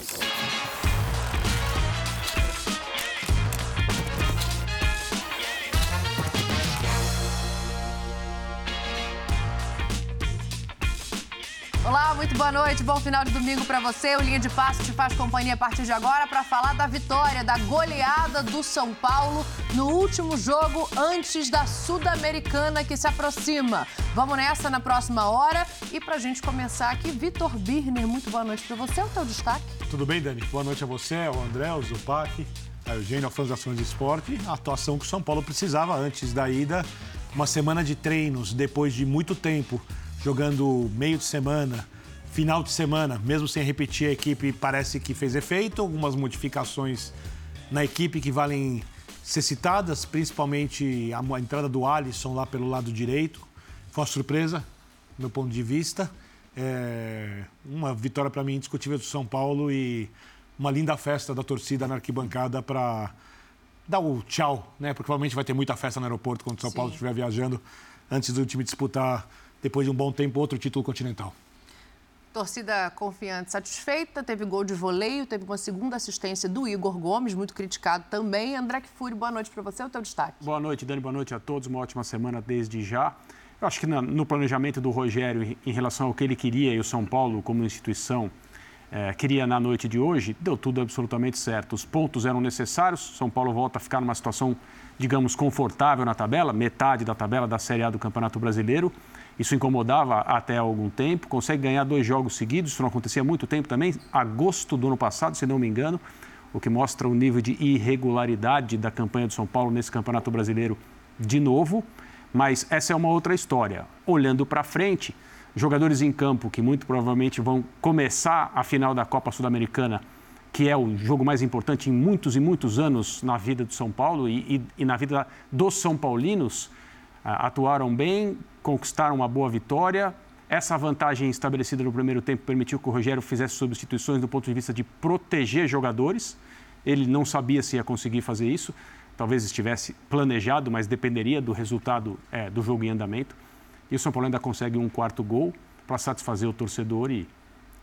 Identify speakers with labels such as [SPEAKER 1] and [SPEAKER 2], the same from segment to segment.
[SPEAKER 1] Thank you. Muito boa noite, bom final de domingo para você. O Linha de Passo te faz companhia a partir de agora para falar da vitória, da goleada do São Paulo no último jogo antes da Sul-Americana que se aproxima. Vamos nessa na próxima hora e para a gente começar aqui, Vitor Birner, muito boa noite para você, o teu destaque.
[SPEAKER 2] Tudo bem, Dani? Boa noite a você, ao André, ao Zupac, a Eugênio, ao Fãs Ações de Esporte. A atuação que o São Paulo precisava antes da ida, uma semana de treinos, depois de muito tempo jogando meio de semana, final de semana, mesmo sem repetir, a equipe parece que fez efeito. Algumas modificações na equipe que valem ser citadas, principalmente a entrada do Alisson lá pelo lado direito. Foi uma surpresa, do meu ponto de vista. É uma vitória para mim indiscutível do São Paulo e uma linda festa da torcida na arquibancada para dar o tchau, né? Porque provavelmente vai ter muita festa no aeroporto quando o São Sim. Paulo estiver viajando antes do time disputar depois de um bom tempo, outro título continental.
[SPEAKER 1] Torcida confiante, satisfeita, teve gol de voleio, teve uma segunda assistência do Igor Gomes, muito criticado também. André Kfouri, boa noite para você, o teu destaque.
[SPEAKER 3] Boa noite, Dani, boa noite a todos, uma ótima semana desde já. Eu acho que no planejamento do Rogério em relação ao que ele queria e o São Paulo como instituição é, queria na noite de hoje, deu tudo absolutamente certo. Os pontos eram necessários, São Paulo volta a ficar numa situação, digamos, confortável na tabela, metade da tabela da Série A do Campeonato Brasileiro. Isso incomodava até algum tempo. Consegue ganhar dois jogos seguidos, isso não acontecia há muito tempo também. Agosto do ano passado, se não me engano, o que mostra o nível de irregularidade da campanha do São Paulo nesse Campeonato Brasileiro de novo. Mas essa é uma outra história. Olhando para frente, jogadores em campo que muito provavelmente vão começar a final da Copa Sul-Americana, que é o jogo mais importante em muitos e muitos anos na vida do São Paulo e, e, e na vida dos São Paulinos, atuaram bem, conquistaram uma boa vitória. Essa vantagem estabelecida no primeiro tempo permitiu que o Rogério fizesse substituições do ponto de vista de proteger jogadores. Ele não sabia se ia conseguir fazer isso, talvez estivesse planejado, mas dependeria do resultado é, do jogo em andamento. E o São Paulo ainda consegue um quarto gol para satisfazer o torcedor e,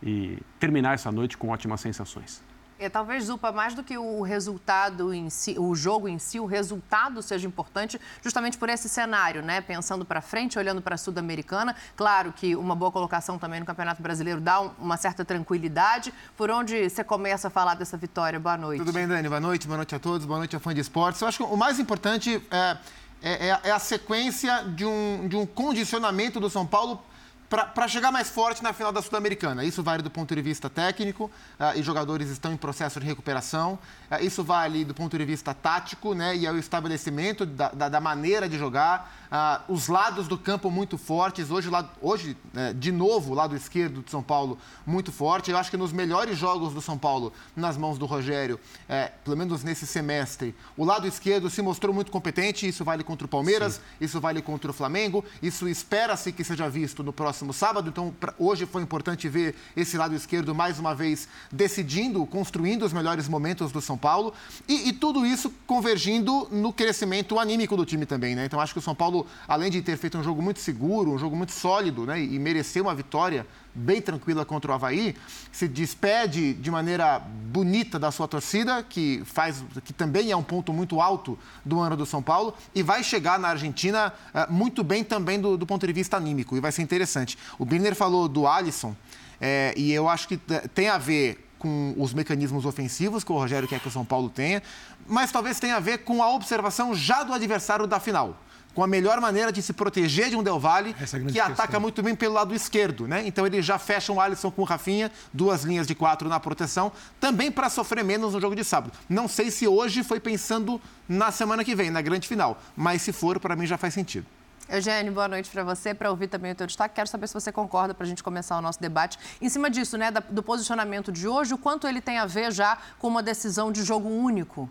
[SPEAKER 3] e terminar essa noite com ótimas sensações.
[SPEAKER 1] É, talvez, Zupa, mais do que o resultado em si, o jogo em si, o resultado seja importante justamente por esse cenário, né? Pensando para frente, olhando para a Sul-Americana. Claro que uma boa colocação também no Campeonato Brasileiro dá um, uma certa tranquilidade. Por onde você começa a falar dessa vitória? Boa noite.
[SPEAKER 4] Tudo bem, Dani? Boa noite, boa noite a todos, boa noite a fã de esportes. Eu acho que o mais importante é, é, é, a sequência de um, de um condicionamento do São Paulo para chegar mais forte na final da Sul-Americana. Isso vale do ponto de vista técnico, uh, e jogadores estão em processo de recuperação. Uh, isso vale do ponto de vista tático, né, e é o estabelecimento da, da, da maneira de jogar. Uh, os lados do campo muito fortes. Hoje, lado, hoje uh, de novo, o lado esquerdo de São Paulo muito forte. Eu acho que nos melhores jogos do São Paulo, nas mãos do Rogério, uh, pelo menos nesse semestre, o lado esquerdo se mostrou muito competente. Isso vale contra o Palmeiras, Sim. isso vale contra o Flamengo. Isso espera-se que seja visto no próximo sábado. Então, pra, hoje foi importante ver esse lado esquerdo mais uma vez decidindo, construindo os melhores momentos do São Paulo. E, e tudo isso convergindo no crescimento anímico do time também. Né? Então, acho que o São Paulo além de ter feito um jogo muito seguro, um jogo muito sólido, né, e merecer uma vitória bem tranquila contra o Havaí, se despede de maneira bonita da sua torcida, que faz, que também é um ponto muito alto do ano do São Paulo, e vai chegar na Argentina uh, muito bem também do, do, ponto de vista anímico, e vai ser interessante. O Birner falou do Alisson, é, e eu acho que tem a ver com os mecanismos ofensivos que o Rogério quer que o São Paulo tenha, mas talvez tenha a ver com a observação já do adversário da final com a melhor maneira de se proteger de um Del Valle, é que ataca muito bem pelo lado esquerdo, né? Então ele já fecha um Alisson com o Rafinha, duas linhas de quatro na proteção, também para sofrer menos no jogo de sábado. Não sei se hoje foi pensando na semana que vem, na grande final, mas se for, para mim já faz sentido.
[SPEAKER 1] Eugênio, boa noite para você. Para ouvir também o teu destaque, quero saber se você concorda para a gente começar o nosso debate. Em cima disso, né, do posicionamento de hoje, o quanto ele tem a ver já com uma decisão de jogo único?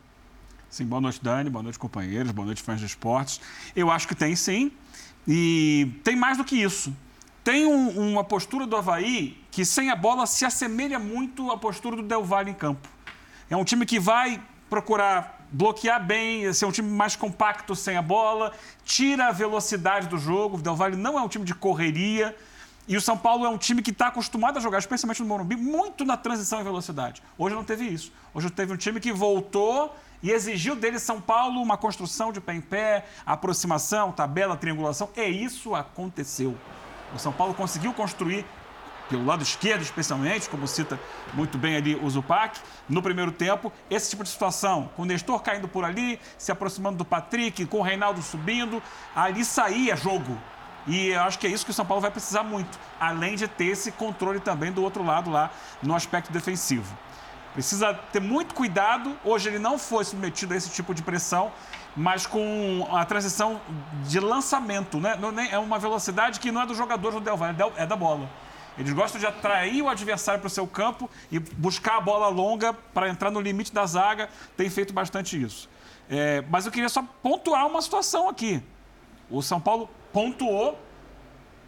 [SPEAKER 5] Sim, boa noite, Dani. Boa noite, companheiros. Boa noite, fãs de esportes. Eu acho que tem sim. E tem mais do que isso. Tem um, uma postura do Havaí que, sem a bola, se assemelha muito à postura do Del Valle em campo. É um time que vai procurar bloquear bem, ser um time mais compacto sem a bola, tira a velocidade do jogo. O Del Valle não é um time de correria. E o São Paulo é um time que está acostumado a jogar, especialmente no Morumbi, muito na transição e velocidade. Hoje não teve isso. Hoje teve um time que voltou e exigiu dele São Paulo uma construção de pé em pé, aproximação, tabela, triangulação. E isso aconteceu. O São Paulo conseguiu construir pelo lado esquerdo, especialmente, como cita muito bem ali o Zupac, no primeiro tempo, esse tipo de situação, com o Nestor caindo por ali, se aproximando do Patrick, com o Reinaldo subindo, ali saía jogo. E eu acho que é isso que o São Paulo vai precisar muito, além de ter esse controle também do outro lado lá no aspecto defensivo. Precisa ter muito cuidado. Hoje ele não foi submetido a esse tipo de pressão, mas com a transição de lançamento, né? É uma velocidade que não é do jogador do Del Valle, é da bola. Eles gostam de atrair o adversário para o seu campo e buscar a bola longa para entrar no limite da zaga. Tem feito bastante isso. É, mas eu queria só pontuar uma situação aqui. O São Paulo pontuou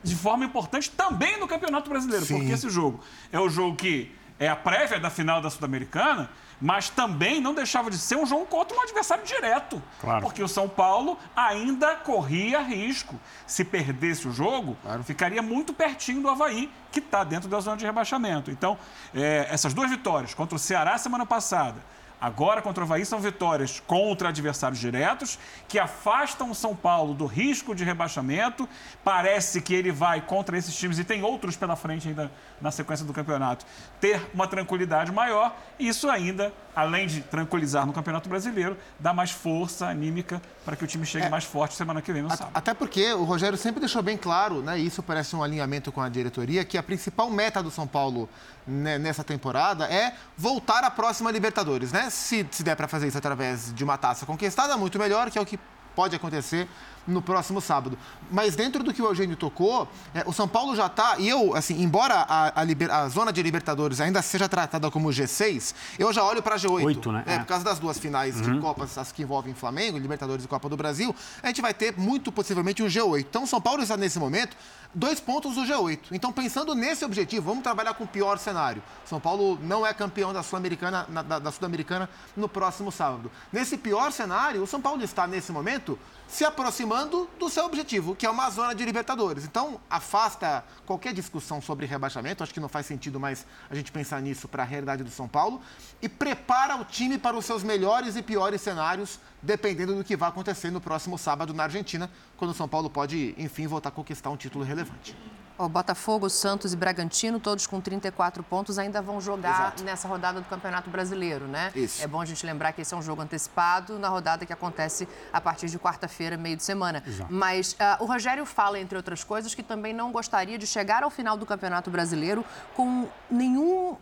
[SPEAKER 5] de forma importante também no Campeonato Brasileiro, Sim. porque esse jogo é o jogo que é a prévia da final da Sul-Americana, mas também não deixava de ser um jogo contra um adversário direto. Claro. Porque o São Paulo ainda corria risco. Se perdesse o jogo, claro. ficaria muito pertinho do Havaí, que está dentro da zona de rebaixamento. Então, é, essas duas vitórias contra o Ceará semana passada Agora contra o Havaí são vitórias contra adversários diretos que afastam o São Paulo do risco de rebaixamento. Parece que ele vai contra esses times e tem outros pela frente ainda na sequência do campeonato, ter uma tranquilidade maior. Isso ainda, além de tranquilizar no Campeonato Brasileiro, dá mais força anímica para que o time chegue é, mais forte semana que vem no sábado.
[SPEAKER 4] Até porque o Rogério sempre deixou bem claro, né, e isso parece um alinhamento com a diretoria, que a principal meta do São Paulo nessa temporada é voltar à próxima Libertadores, né? Se, se der para fazer isso através de uma taça conquistada, muito melhor, que é o que pode acontecer no próximo sábado. Mas dentro do que o Eugênio tocou, é, o São Paulo já está, e eu, assim, embora a, a, liber, a, zona de Libertadores ainda seja tratada como G6, eu já olho para G8.
[SPEAKER 3] 8, né?
[SPEAKER 4] É, é, por causa das duas finais uhum. de Copas, as que envolvem Flamengo, Libertadores e Copa do Brasil, a gente vai ter muito possivelmente um G8. Então, o São Paulo está nesse momento dois pontos do G8. Então, pensando nesse objetivo, vamos trabalhar com o pior cenário. São Paulo não é campeão da Sul-Americana da, da Sul-Americana no próximo sábado. Nesse pior cenário, o São Paulo está nesse momento se aproximando do seu objetivo, que é uma zona de Libertadores. Então, afasta qualquer discussão sobre rebaixamento, acho que não faz sentido mais a gente pensar nisso para a realidade do São Paulo, e prepara o time para os seus melhores e piores cenários, dependendo do que vai acontecer no próximo sábado na Argentina, quando o São Paulo pode, enfim, voltar a conquistar um título relevante.
[SPEAKER 1] O Botafogo, Santos e Bragantino, todos com 34 pontos, ainda vão jogar Exato. nessa rodada do Campeonato Brasileiro, né?
[SPEAKER 4] Isso.
[SPEAKER 1] É bom a gente lembrar que esse é um jogo antecipado na rodada que acontece a partir de quarta-feira, meio de semana. Exato. Mas uh, o Rogério fala, entre outras coisas, que também não gostaria de chegar ao final do Campeonato Brasileiro com nenhum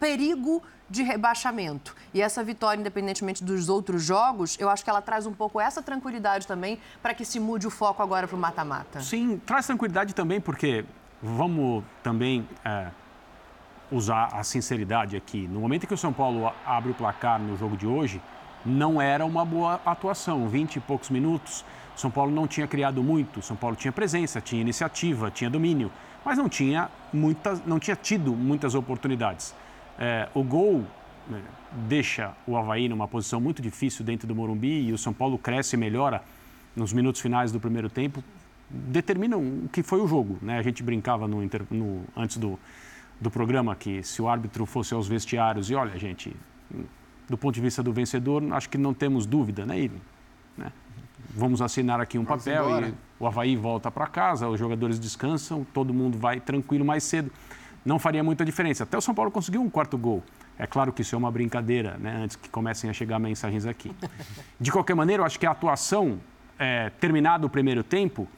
[SPEAKER 1] perigo de rebaixamento. E essa vitória, independentemente dos outros jogos, eu acho que ela traz um pouco essa tranquilidade também para que se mude o foco agora para o mata-mata.
[SPEAKER 3] Sim, traz tranquilidade também, porque vamos também é, usar a sinceridade aqui. No momento em que o São Paulo abre o placar no jogo de hoje, não era uma boa atuação. 20 e poucos minutos, São Paulo não tinha criado muito, São Paulo tinha presença, tinha iniciativa, tinha domínio, mas não tinha, muitas, não tinha tido muitas oportunidades. É, o gol né, deixa o Havaí numa posição muito difícil dentro do Morumbi e o São Paulo cresce e melhora nos minutos finais do primeiro tempo, determinam o que foi o jogo. Né? A gente brincava no, no, antes do, do programa que se o árbitro fosse aos vestiários e olha, gente, do ponto de vista do vencedor, acho que não temos dúvida, né? E, né? Vamos assinar aqui um Vamos papel embora. e o Havaí volta para casa, os jogadores descansam, todo mundo vai tranquilo mais cedo não faria muita diferença. Até o São Paulo conseguiu um quarto gol. É claro que isso é uma brincadeira, né? antes que comecem a chegar mensagens aqui. De qualquer maneira, eu acho que a atuação, é, terminado o primeiro tempo,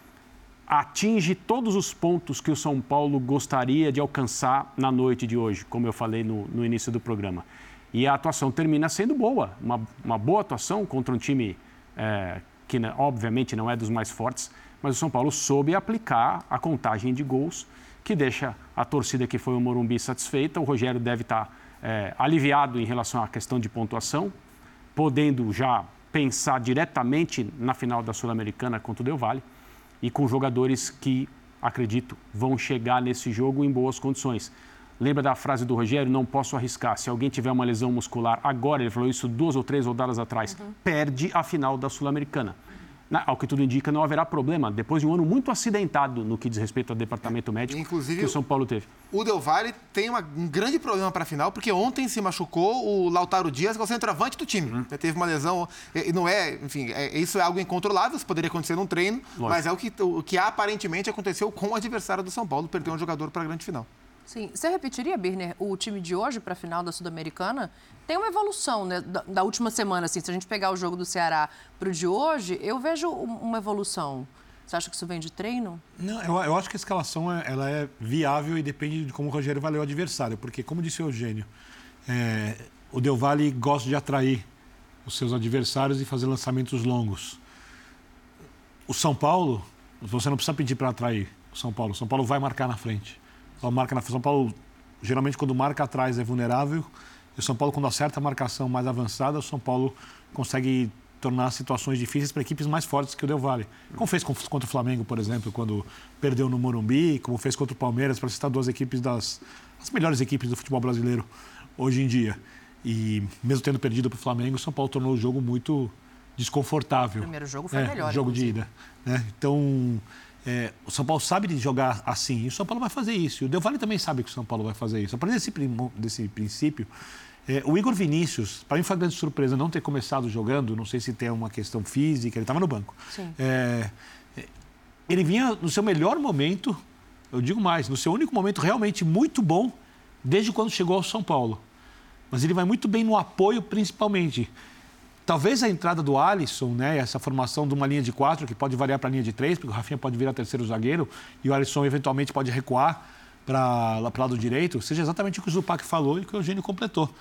[SPEAKER 3] atinge todos os pontos que o São Paulo gostaria de alcançar na noite de hoje, como eu falei no, no início do programa. E a atuação termina sendo boa, uma, uma boa atuação contra um time é, que, obviamente, não é dos mais fortes, mas o São Paulo soube aplicar a contagem de gols que deixa a torcida que foi o Morumbi satisfeita. O Rogério deve estar é, aliviado em relação à questão de pontuação, podendo já pensar diretamente na final da Sul-Americana contra o Del Valle e com jogadores que, acredito, vão chegar nesse jogo em boas condições. Lembra da frase do Rogério? Não posso arriscar. Se alguém tiver uma lesão muscular agora, ele falou isso duas ou três rodadas atrás, uhum. perde a final da Sul-Americana. Ao que tudo indica, não haverá problema, depois de um ano muito acidentado no que diz respeito ao departamento médico
[SPEAKER 4] Inclusive,
[SPEAKER 3] que o São Paulo teve.
[SPEAKER 4] O Del Valle tem uma, um grande problema para a final, porque ontem se machucou o Lautaro Dias, que é o centroavante do time.
[SPEAKER 3] Uhum.
[SPEAKER 4] Teve uma lesão, e não é, enfim, é, isso é algo incontrolável, isso poderia acontecer num treino,
[SPEAKER 3] Lógico.
[SPEAKER 4] mas é o que, o que aparentemente aconteceu com o adversário do São Paulo, perdeu um jogador para a grande final.
[SPEAKER 1] Sim. Você repetiria, Birner, o time de hoje para a final da Sul-Americana? Tem uma evolução né, da, da última semana, assim. Se a gente pegar o jogo do Ceará para o de hoje, eu vejo um- uma evolução. Você acha que isso vem de treino?
[SPEAKER 2] Não, eu, eu acho que a escalação é, ela é viável e depende de como o Rogério vai ler o adversário. Porque, como disse o Eugênio, é, o Del Valle gosta de atrair os seus adversários e fazer lançamentos longos. O São Paulo, você não precisa pedir para atrair o São Paulo. O São Paulo vai marcar na frente. Só marca na São Paulo, geralmente, quando marca atrás é vulnerável. E o São Paulo, quando acerta a marcação mais avançada, o São Paulo consegue tornar situações difíceis para equipes mais fortes que o Del Valle. Como fez contra o Flamengo, por exemplo, quando perdeu no Morumbi, como fez contra o Palmeiras, para citar duas equipes das as melhores equipes do futebol brasileiro hoje em dia. E mesmo tendo perdido para o Flamengo, o São Paulo tornou o jogo muito desconfortável.
[SPEAKER 1] O primeiro jogo foi
[SPEAKER 2] É,
[SPEAKER 1] melhor,
[SPEAKER 2] jogo de ida. Né? Então, é, o São Paulo sabe de jogar assim, e o São Paulo vai fazer isso. E o Del Valle também sabe que o São Paulo vai fazer isso. A partir desse, desse princípio, é, o Igor Vinícius, para mim foi uma grande surpresa não ter começado jogando, não sei se tem uma questão física, ele estava no banco. É, é, ele vinha no seu melhor momento, eu digo mais, no seu único momento realmente muito bom, desde quando chegou ao São Paulo. Mas ele vai muito bem no apoio, principalmente. Talvez a entrada do Alisson, né, essa formação de uma linha de quatro, que pode variar para a linha de três, porque o Rafinha pode virar terceiro zagueiro e o Alisson eventualmente pode recuar para o lado direito, seja exatamente o que o Zupac falou e o que o Eugênio completou.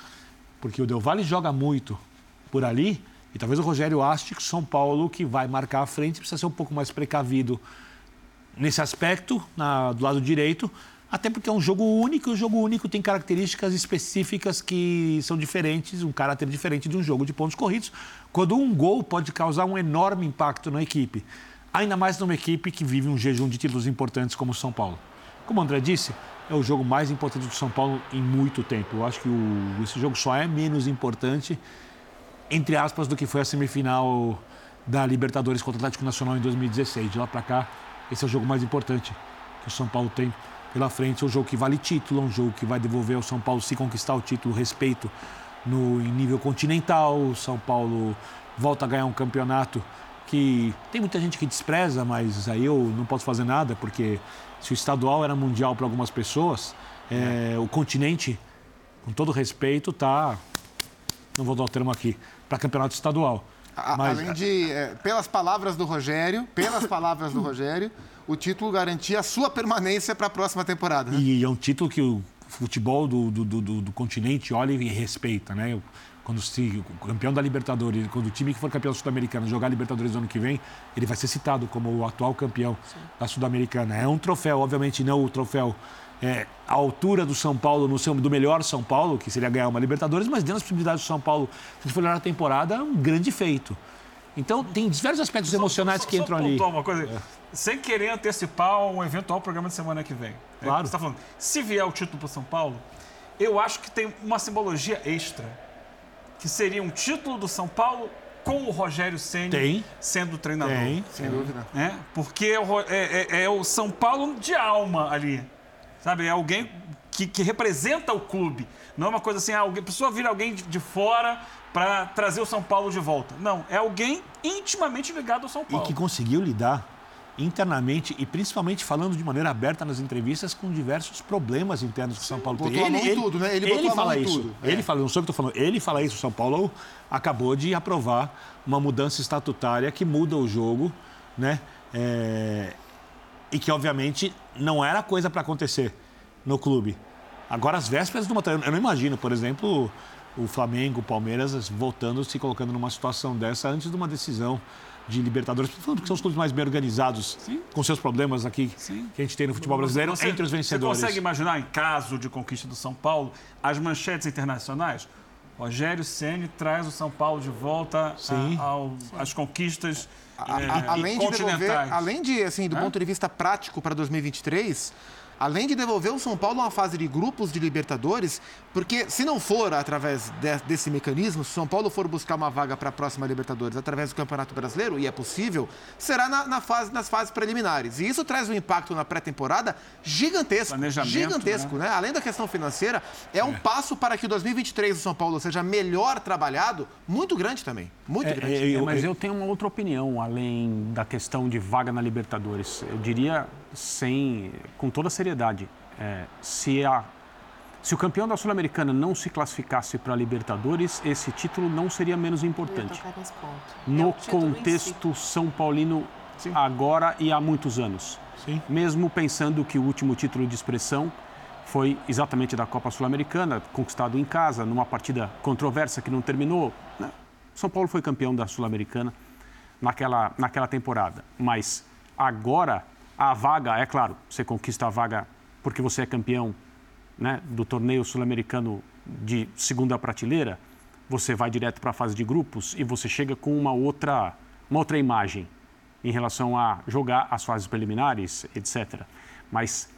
[SPEAKER 2] Porque o Del Valle joga muito por ali e talvez o Rogério ache que São Paulo, que vai marcar a frente, precisa ser um pouco mais precavido nesse aspecto, na- do lado direito, até porque é um jogo único e o jogo único tem características específicas que são diferentes, um caráter diferente de um jogo de pontos corridos, quando um gol pode causar um enorme impacto na equipe. Ainda mais numa equipe que vive um jejum de títulos importantes como o São Paulo. Como o André disse, é o jogo mais importante do São Paulo em muito tempo. Eu acho que o- esse jogo só é menos importante entre aspas, do que foi a semifinal da Libertadores contra o Atlético Nacional em 2016. De lá para cá, esse é o jogo mais importante que o São Paulo tem pela frente. É um jogo que vale título, é um jogo que vai devolver ao São Paulo, se conquistar o título, respeito no, em nível continental. O São Paulo volta a ganhar um campeonato que tem muita gente que despreza, mas aí eu não posso fazer nada, porque se o estadual era mundial para algumas pessoas, é, o continente, com todo respeito, está não vou dar o termo aqui, para campeonato estadual.
[SPEAKER 4] A-
[SPEAKER 2] Mas-
[SPEAKER 4] Além de, é, pelas palavras do Rogério, pelas palavras do Rogério, o título garantia a sua permanência para a próxima temporada. né?
[SPEAKER 2] E é um título que o futebol do, do, do, do- continente olha e respeita, né? Quando se, o campeão da Libertadores, quando o time que for campeão sul-americano jogar a Libertadores no ano que vem, ele vai ser citado como o atual campeão da Sul-Americana. É um troféu, obviamente não o troféu é, à altura do São Paulo, no seu, do melhor São Paulo, que seria ganhar uma Libertadores, mas dentro das possibilidades do São Paulo, se a for olhar a temporada, é um grande feito. Então, tem diversos aspectos emocionais
[SPEAKER 5] Só-
[SPEAKER 2] que
[SPEAKER 5] só
[SPEAKER 2] entram ali.
[SPEAKER 5] uma coisa, sem querer antecipar um eventual programa de semana que vem. É,
[SPEAKER 2] Claro.
[SPEAKER 5] Você tá falando, se vier o título para São Paulo, eu acho que tem uma simbologia extra, que seria um título do São Paulo com o Rogério Ceni sendo o treinador.
[SPEAKER 2] Tem.
[SPEAKER 4] Sem dúvida.
[SPEAKER 5] né? Porque é o, é, é- é o São Paulo de alma ali. Sabe? É alguém que, que representa o clube. Não é uma coisa assim, ah, alguém, a pessoa vira alguém de, de fora para trazer o São Paulo de volta. Não, é alguém intimamente ligado ao São
[SPEAKER 2] E
[SPEAKER 5] Paulo.
[SPEAKER 2] que conseguiu lidar internamente e principalmente falando de maneira aberta nas entrevistas com diversos problemas internos que o São Paulo tem.
[SPEAKER 4] botou a mão em tudo, né? Ele mão
[SPEAKER 2] fala isso.
[SPEAKER 4] tudo.
[SPEAKER 2] Ele
[SPEAKER 4] É.
[SPEAKER 2] fala, não sou eu que estou falando, ele fala isso. O São Paulo acabou de aprovar uma mudança estatutária que muda o jogo, né? É, E que, obviamente, não era coisa para acontecer no clube. Agora, as vésperas de uma. Eu não imagino, por exemplo, o Flamengo, o Palmeiras voltando, se colocando numa situação dessa antes de uma decisão de Libertadores, porque são os clubes mais bem organizados, com seus problemas aqui
[SPEAKER 5] Sim.
[SPEAKER 2] que a gente tem no futebol brasileiro,
[SPEAKER 5] Você-
[SPEAKER 2] entre os vencedores.
[SPEAKER 5] Você consegue imaginar, em caso de conquista do São Paulo, as manchetes internacionais? Rogério Ceni traz o São Paulo de volta a-
[SPEAKER 2] Sim.
[SPEAKER 5] ao- às conquistas
[SPEAKER 4] A-
[SPEAKER 5] é,
[SPEAKER 4] além de devolver,
[SPEAKER 5] continentais.
[SPEAKER 4] além de assim, do
[SPEAKER 5] Hã?
[SPEAKER 4] ponto de vista prático para 2023, além de devolver o São Paulo a uma fase de grupos de Libertadores, porque se não for através de, desse mecanismo, se o São Paulo for buscar uma vaga para a próxima Libertadores através do Campeonato Brasileiro, e é possível, será na, na fase, nas fases preliminares. E isso traz um impacto na pré-temporada gigantesco. Gigantesco, né? né? Além da questão financeira, é um é. passo para que o 2023 do São Paulo seja melhor trabalhado, muito grande também. Muito
[SPEAKER 3] é,
[SPEAKER 4] grande.
[SPEAKER 3] É, eu, mas eu tenho uma outra opinião, além da questão de vaga na Libertadores. Eu diria, sem, com toda seriedade, é, se, a, se o campeão da Sul-Americana não se classificasse para a Libertadores, esse título não seria menos importante. No é contexto si. São Paulino Sim. agora e há muitos anos. Sim. Mesmo pensando que o último título de expressão foi exatamente da Copa Sul-Americana, conquistado em casa, numa partida controversa que não terminou. Né? São Paulo foi campeão da Sul-Americana naquela, naquela temporada. Mas agora, a vaga, é claro, você conquista a vaga porque você é campeão né, do torneio sul-americano de segunda prateleira, você vai direto para a fase de grupos e você chega com uma outra, uma outra imagem em relação a jogar as fases preliminares, etc. Mas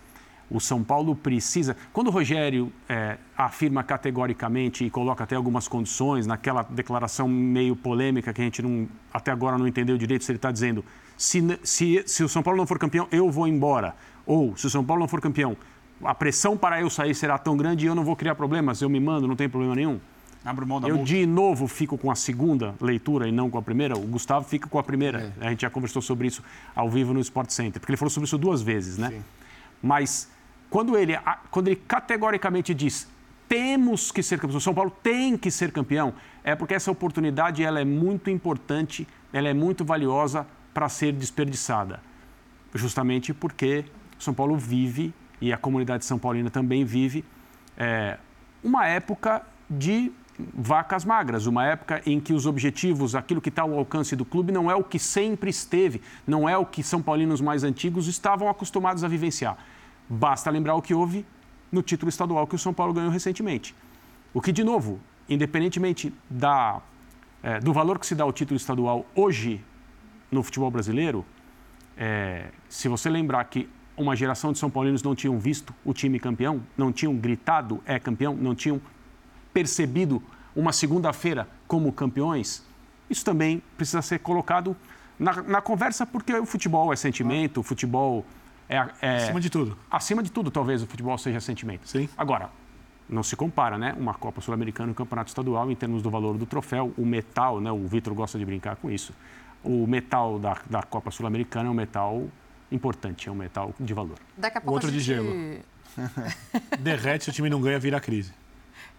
[SPEAKER 3] o São Paulo precisa. Quando o Rogério é, afirma categoricamente e coloca até algumas condições, naquela declaração meio polêmica que a gente não, até agora não entendeu direito, se ele está dizendo se, se, se o São Paulo não for campeão, eu vou embora. Ou se o São Paulo não for campeão, a pressão para eu sair será tão grande e eu não vou criar problemas, eu me mando, não tem problema nenhum.
[SPEAKER 5] Abre mão da
[SPEAKER 3] eu,
[SPEAKER 5] multa.
[SPEAKER 3] de novo, fico com a segunda leitura e não com a primeira. O Gustavo fica com a primeira. É. A gente já conversou sobre isso ao vivo no Sport Center, porque ele falou sobre isso duas vezes, né? Sim. Mas quando ele, quando ele categoricamente diz temos que ser campeão, São Paulo tem que ser campeão, é porque essa oportunidade ela é muito importante, ela é muito valiosa para ser desperdiçada. Justamente porque São Paulo vive, e a comunidade São Paulina também vive, é, uma época de vacas magras, uma época em que os objetivos, aquilo que está ao alcance do clube, não é o que sempre esteve, não é o que São Paulinos mais antigos estavam acostumados a vivenciar. Basta lembrar o que houve no título estadual que o São Paulo ganhou recentemente. O que, de novo, independentemente da, é, do valor que se dá ao título estadual hoje no futebol brasileiro, é, se você lembrar que uma geração de São Paulinos não tinham visto o time campeão, não tinham gritado é campeão, não tinham percebido uma segunda-feira como campeões, isso também precisa ser colocado na, na conversa, porque o futebol é sentimento, o futebol é,
[SPEAKER 2] é, acima de tudo.
[SPEAKER 3] Acima de tudo, talvez o futebol seja sentimento.
[SPEAKER 2] Sim.
[SPEAKER 3] Agora, não se compara, né? Uma Copa Sul-Americana e um campeonato estadual em termos do valor do troféu, o metal, né? O Vitor gosta de brincar com isso. O metal da, da Copa Sul-Americana é um metal importante, é um metal de valor.
[SPEAKER 1] Daqui a pouco
[SPEAKER 2] Outro
[SPEAKER 1] a gente...
[SPEAKER 2] de gelo. Derrete se o time não ganha, vira crise.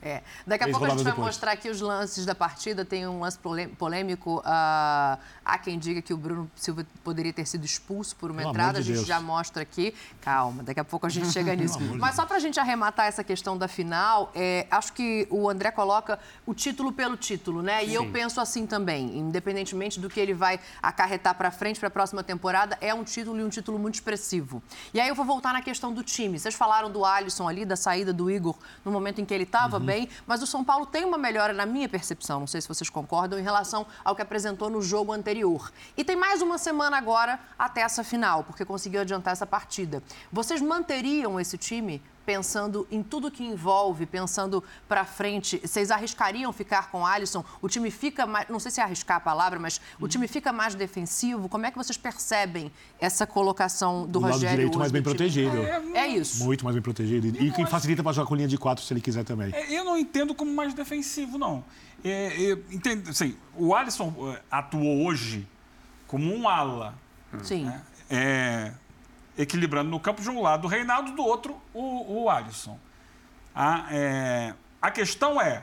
[SPEAKER 1] É. Daqui a pouco a gente vai depois. mostrar aqui os lances da partida. Tem um lance polêmico. Uh, há quem diga que o Bruno Silva poderia ter sido expulso por uma Pelo entrada. a gente Deus. já mostra aqui. Calma, daqui a pouco a gente chega nisso. Mas só para a gente arrematar essa questão da final, é, acho que o André coloca o título pelo título, né? E Sim. eu penso assim também, independentemente do que ele vai acarretar para frente para a próxima temporada, é um título e um título muito expressivo. E aí eu vou voltar na questão do time. Vocês falaram do Alisson ali, da saída do Igor no momento em que ele estava. Uhum bem, mas o São Paulo tem uma melhora, na minha percepção, não sei se vocês concordam, em relação ao que apresentou no jogo anterior. E tem mais uma semana agora até essa final, porque conseguiu adiantar essa partida. Vocês manteriam esse time pensando em tudo que envolve, pensando para frente, vocês arriscariam ficar com o Alisson? O time fica mais, não sei se é arriscar a palavra, mas o time fica mais defensivo? Como é que vocês percebem essa colocação do, do Rogério lado
[SPEAKER 2] direito mais bem protegido.
[SPEAKER 1] É, é, isso.
[SPEAKER 2] Muito mais bem protegido. E quem facilita para jogar com linha de quatro se ele quiser também.
[SPEAKER 5] É, eu não entendo como mais defensivo, não. É, é, entendo, assim, o Alisson é, atuou hoje como um ala.
[SPEAKER 1] Sim.
[SPEAKER 5] Né? É, equilibrando no campo de um lado o Reinaldo, do outro o, o Alisson. A, é, a questão é,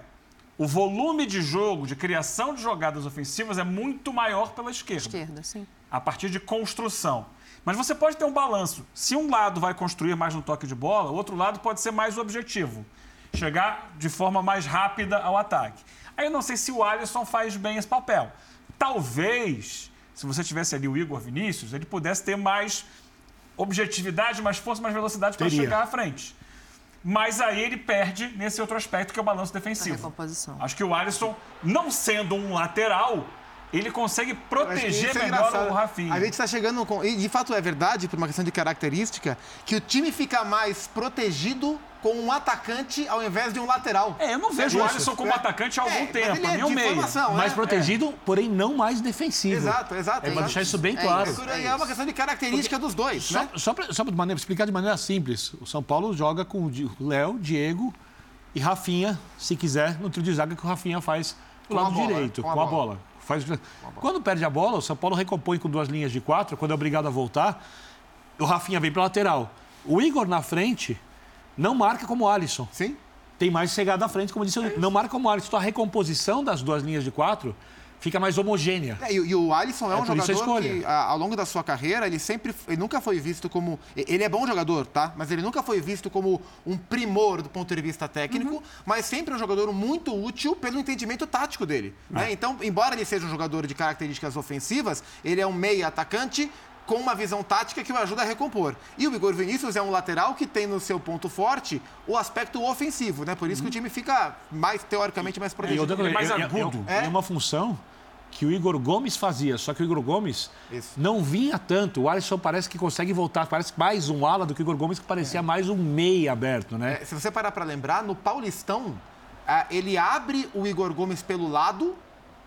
[SPEAKER 5] o volume de jogo, de criação de jogadas ofensivas é muito maior pela esquerda.
[SPEAKER 1] Esquerda, sim.
[SPEAKER 5] A partir de construção. Mas você pode ter um balanço. Se um lado vai construir mais no toque de bola, o outro lado pode ser mais objetivo. Chegar de forma mais rápida ao ataque. Aí eu não sei se o Alisson faz bem esse papel. Talvez, se você tivesse ali o Igor Vinícius, ele pudesse ter mais objetividade, mais força, mais velocidade para chegar à frente. Mas aí ele perde nesse outro aspento que é o balanço defensivo. Acho que o Alisson, não sendo um lateral, ele consegue proteger
[SPEAKER 4] é
[SPEAKER 5] melhor
[SPEAKER 4] engraçado.
[SPEAKER 5] o Rafinha.
[SPEAKER 4] A gente está chegando com. E de fato é verdade, por uma questão de característica, que o time fica mais protegido com um atacante ao invés de um lateral.
[SPEAKER 5] É, eu não vejo o
[SPEAKER 4] Isso.
[SPEAKER 5] Alisson como
[SPEAKER 4] É.
[SPEAKER 5] atacante há algum
[SPEAKER 4] É, mas
[SPEAKER 5] tempo.
[SPEAKER 4] ele
[SPEAKER 5] A
[SPEAKER 4] é
[SPEAKER 5] é
[SPEAKER 4] formação,
[SPEAKER 2] mais
[SPEAKER 4] é.
[SPEAKER 2] protegido, porém não mais defensivo.
[SPEAKER 4] Exato, exato.
[SPEAKER 2] É para
[SPEAKER 4] exato.
[SPEAKER 2] deixar isso bem
[SPEAKER 1] É
[SPEAKER 2] claro.
[SPEAKER 1] isso.
[SPEAKER 4] É, é uma questão de característica dos dois,
[SPEAKER 2] Só,
[SPEAKER 4] né?
[SPEAKER 2] só para explicar de maneira simples, o São Paulo joga com o o Léo, Diego e Rafinha, se quiser, no trio de zaga que o Rafinha faz do
[SPEAKER 4] Com a
[SPEAKER 2] lado
[SPEAKER 4] bola,
[SPEAKER 2] direito,
[SPEAKER 4] com a
[SPEAKER 2] com a
[SPEAKER 4] bola.
[SPEAKER 2] bola. Faz... Quando perde a bola, o São Paulo recompõe com duas linhas de quatro, quando é obrigado a voltar, o Rafinha vem para lateral. O Igor na frente não marca como o Alisson.
[SPEAKER 4] Sim.
[SPEAKER 2] Tem mais chegada à frente, como disse,
[SPEAKER 4] É
[SPEAKER 2] não marca como o Alisson. Então a recomposição das duas linhas de quatro fica mais homogênea.
[SPEAKER 4] É, e, e o Alisson é,
[SPEAKER 2] É
[SPEAKER 4] um jogador que, a- ao longo da sua carreira, ele sempre ele nunca foi visto como. Ele é bom jogador, tá? Mas ele nunca foi visto como um primor do ponto de vista técnico, mas sempre um jogador muito útil pelo entendimento tático dele. né? Então, embora ele seja um jogador de características ofensivas, ele é um meia atacante com uma visão tática que o ajuda a recompor. E o Igor Vinícius é um lateral que tem no seu ponto forte o aspecto ofensivo, né? Por isso que o time fica mais, teoricamente, mais
[SPEAKER 2] E
[SPEAKER 4] protegido.
[SPEAKER 2] outra coisa,
[SPEAKER 5] é mais
[SPEAKER 2] é- é-
[SPEAKER 5] agudo.
[SPEAKER 2] É,
[SPEAKER 4] É.
[SPEAKER 2] uma função que o Igor Gomes fazia, só que o Igor Gomes
[SPEAKER 4] Isso.
[SPEAKER 2] não vinha tanto. O Alisson parece que consegue voltar, parece mais um ala do que o Igor Gomes, que parecia mais um meia aberto, né?
[SPEAKER 4] É, se você parar para lembrar, no Paulistão, ah, ele abre o Igor Gomes pelo lado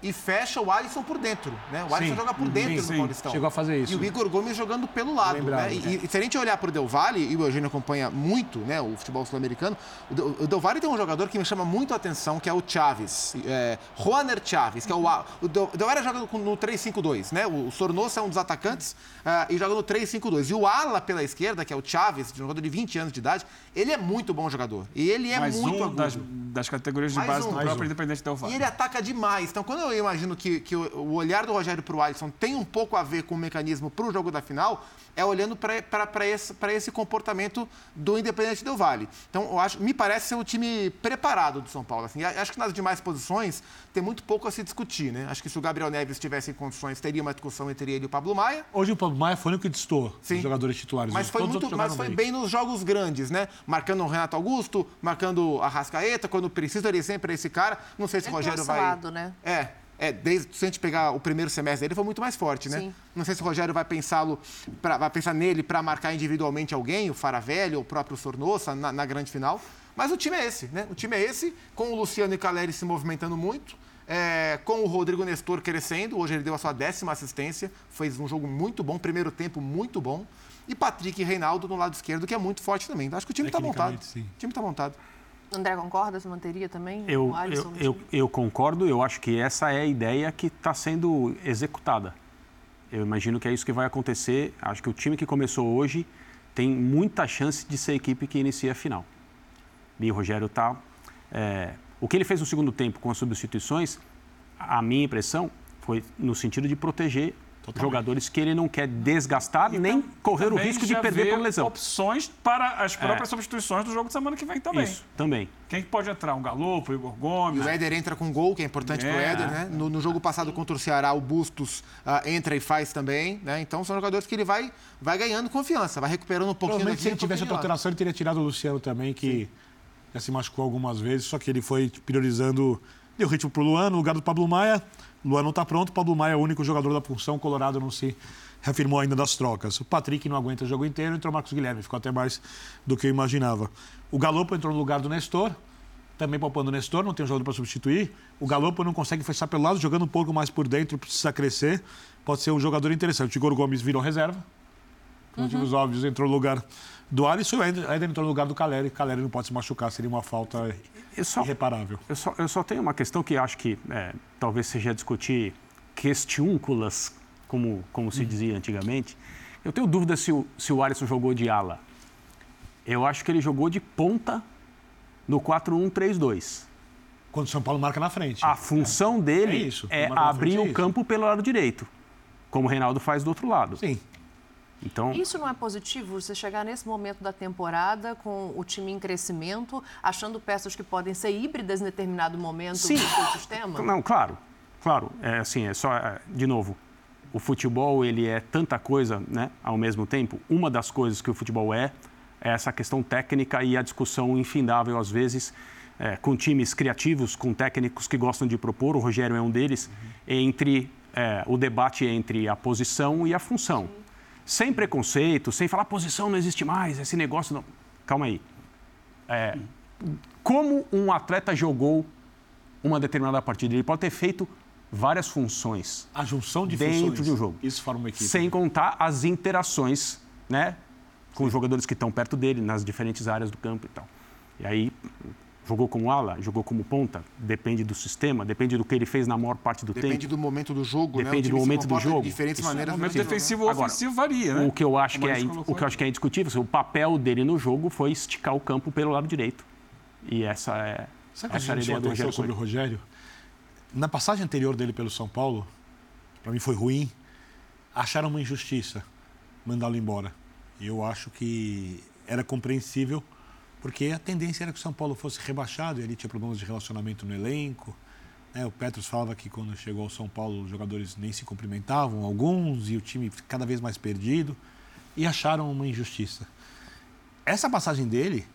[SPEAKER 4] e fecha o Alisson por dentro. Né? O Alisson
[SPEAKER 2] Sim.
[SPEAKER 4] joga por dentro
[SPEAKER 2] Sim, sim.
[SPEAKER 4] Paulistão.
[SPEAKER 2] Chegou a fazer isso.
[SPEAKER 4] E o Igor Gomes jogando pelo lado.
[SPEAKER 2] Lembrado,
[SPEAKER 4] né? E, e se a gente olhar para o Del Valle, e o Eugênio acompanha muito né, o futebol sul-americano, o Del- Valle tem um jogador que me chama muito a atenção, que é o Chaves. É, Juaner Chaves, que é o... O Del, Valle joga no 3-5-2, né? O, Sornosa é um dos atacantes ah, e joga no 3-5-2. E o ala pela esquerda, que é o Chaves, um jogador de 20 anos de idade, ele é muito bom jogador. E ele é
[SPEAKER 5] mais
[SPEAKER 4] muito
[SPEAKER 5] um
[SPEAKER 4] agudo.
[SPEAKER 5] das, das categorias de
[SPEAKER 4] Mais
[SPEAKER 5] base
[SPEAKER 4] um.
[SPEAKER 5] do próprio
[SPEAKER 2] um.
[SPEAKER 5] Independente Del
[SPEAKER 4] E
[SPEAKER 5] Valle.
[SPEAKER 4] ele ataca demais. Então, quando eu imagino que, que o olhar do Rogério para o Alisson tem um pouco a ver com o mecanismo para o jogo da final, é olhando para esse, pra esse comportamento do Independente Del Vale. Então, eu acho, me parece ser o time preparado do São Paulo. Assim. Acho que nas demais posições tem muito pouco a se discutir. Né? Acho que se o Gabriel Neves estivesse em condições, teria uma discussão entre ele e o Pablo Maia.
[SPEAKER 2] Hoje o Pablo Maia foi o único que distou
[SPEAKER 4] Sim.
[SPEAKER 2] os jogadores titulares.
[SPEAKER 4] Mas foi, muito, mas foi bem nos jogos grandes, né? Marcando o Renato Augusto, marcando a Rascaeta, quando precisa, ele sempre é esse cara. Não sei se o
[SPEAKER 1] Ele
[SPEAKER 4] Rogério
[SPEAKER 1] tem
[SPEAKER 4] vai.
[SPEAKER 1] oscilado, né?
[SPEAKER 4] É. É, desde se a gente pegar o primeiro semestre dele, foi muito mais forte, né?
[SPEAKER 1] Sim.
[SPEAKER 4] Não sei se o Rogério vai pensá-lo, vai pensar nele para marcar individualmente alguém, o Faravelli ou o próprio Sornosa na, na grande final. Mas o time é esse, né? O time é esse, com o Luciano e Caleri se movimentando muito, é, com o Rodrigo Nestor crescendo. Hoje ele deu a sua décima assistência, fez um jogo muito bom, primeiro tempo muito bom. E Patrick e Reinaldo no lado esquerdo, que é muito forte também. Acho que o time está montado.
[SPEAKER 2] Sim.
[SPEAKER 4] O time está montado.
[SPEAKER 1] André, concorda? Você manteria também
[SPEAKER 3] Eu,
[SPEAKER 1] Alisson
[SPEAKER 3] eu, eu, eu concordo, eu acho que essa é a ideia que está sendo executada. Eu imagino que é isso que vai acontecer. Acho que o time que começou hoje tem muita chance de ser a equipe que inicia a final. E o Rogério está. o que ele fez no segundo tempo com as substituições, a minha impressão foi no sentido de proteger jogadores que ele não quer desgastar nem correr o risco de perder por lesão.
[SPEAKER 5] opções para as próprias substituições do jogo de semana que vem também.
[SPEAKER 3] Isso, também.
[SPEAKER 5] Quem que pode entrar? Um Galopo, Igor
[SPEAKER 4] E
[SPEAKER 5] Gomes.
[SPEAKER 4] o Éder entra com gol, que é importante pro
[SPEAKER 5] É.
[SPEAKER 4] Éder, né? No, no jogo passado contra o Ceará, o Bustos ah, entra e faz também, né? Então são jogadores que ele vai, vai ganhando confiança, vai recuperando um pouquinho daqui,
[SPEAKER 2] se ele
[SPEAKER 4] um
[SPEAKER 2] tivesse outra alteração, ele teria tirado o Luciano também, que já se machucou algumas vezes, só que ele foi priorizando. Deu ritmo pro Luan, no lugar do Pablo Maia. Luan não está pronto, Pablo Maia é o único jogador da função, o Colorado não se reafirmou ainda das trocas. O Patrick não aguenta o jogo inteiro, entrou o Marcos Guilherme, ficou até mais do que eu imaginava. O Galopo entrou no lugar do Nestor, também poupando o Nestor, não tem um jogador para substituir. O Galopo não consegue fechar pelo lado, jogando um pouco mais por dentro, precisa crescer. Pode ser um jogador interessante. O Igor Gomes virou reserva, por motivos óbvios, entrou no lugar do Alisson e o Éder Éder entrou no lugar do Caleri. Caleri não pode se machucar, seria uma falta
[SPEAKER 3] Eu só,
[SPEAKER 2] irreparável.
[SPEAKER 3] Eu só, eu só tenho uma questão que acho que é, talvez seja discutir questiúnculas, como, como se dizia antigamente. Eu tenho dúvida se o, se o Alisson jogou de ala. Eu acho que ele jogou de ponta no 4-1-3-2.
[SPEAKER 2] Quando o São Paulo marca na frente.
[SPEAKER 3] A função dele
[SPEAKER 2] É isso,
[SPEAKER 3] é, abrir
[SPEAKER 2] é
[SPEAKER 3] o campo pelo lado direito, como o Reinaldo faz do outro lado.
[SPEAKER 2] Sim.
[SPEAKER 3] Então,
[SPEAKER 1] Isso não é positivo? Você chegar nesse momento da temporada com o time em crescimento, achando peças que podem ser híbridas em determinado momento
[SPEAKER 3] Sim.
[SPEAKER 1] do seu sistema?
[SPEAKER 3] Não, claro, claro. É assim, é só, é, de novo, o futebol ele é tanta coisa, né? Ao mesmo tempo, uma das coisas que o futebol é é essa questão técnica e a discussão infindável às vezes é, com times criativos, com técnicos que gostam de propor. O Rogério é um deles entre é, o debate entre a posição e a função. Sem preconceito, sem falar posição não existe mais, esse negócio não. Calma aí. É, como um atleta jogou uma determinada partida? Ele pode ter feito várias funções.
[SPEAKER 2] A junção de
[SPEAKER 3] dentro
[SPEAKER 2] funções.
[SPEAKER 3] de um jogo.
[SPEAKER 2] Isso forma uma equipe.
[SPEAKER 3] Sem contar as interações, né? Com os jogadores que estão perto dele, nas diferentes áreas do campo e tal. E aí, jogou como ala, jogou como ponta, depende do sistema, depende do que ele fez na maior parte do
[SPEAKER 4] Depende
[SPEAKER 3] tempo.
[SPEAKER 4] do momento do jogo, né?
[SPEAKER 3] Depende
[SPEAKER 4] time
[SPEAKER 3] do momento do
[SPEAKER 4] comporta de
[SPEAKER 3] jogo.
[SPEAKER 4] diferentes
[SPEAKER 3] Isso é
[SPEAKER 4] maneiras.
[SPEAKER 5] O momento
[SPEAKER 4] jogo, né?
[SPEAKER 5] defensivo ou ofensivo varia, né?
[SPEAKER 3] O que eu acho que é, in-
[SPEAKER 5] colocou
[SPEAKER 3] o que eu acho que é indiscutível, assim, o papel dele no jogo foi esticar o campo pelo lado direito. E essa é,
[SPEAKER 2] Sabe o que
[SPEAKER 3] essa era
[SPEAKER 2] a
[SPEAKER 3] a
[SPEAKER 2] gente
[SPEAKER 3] ideia do Rogério
[SPEAKER 2] sobre o. Rogério? Na passagem anterior dele pelo São Paulo, para mim foi ruim, acharam uma injustiça mandá-lo embora. E eu acho que era compreensível, porque a tendência era que o São Paulo fosse rebaixado e ele tinha problemas de relacionamento no elenco. né? o Petros falava que quando chegou ao São Paulo os jogadores nem se cumprimentavam, alguns, e o time cada vez mais perdido, e acharam uma injustiça. Essa passagem dele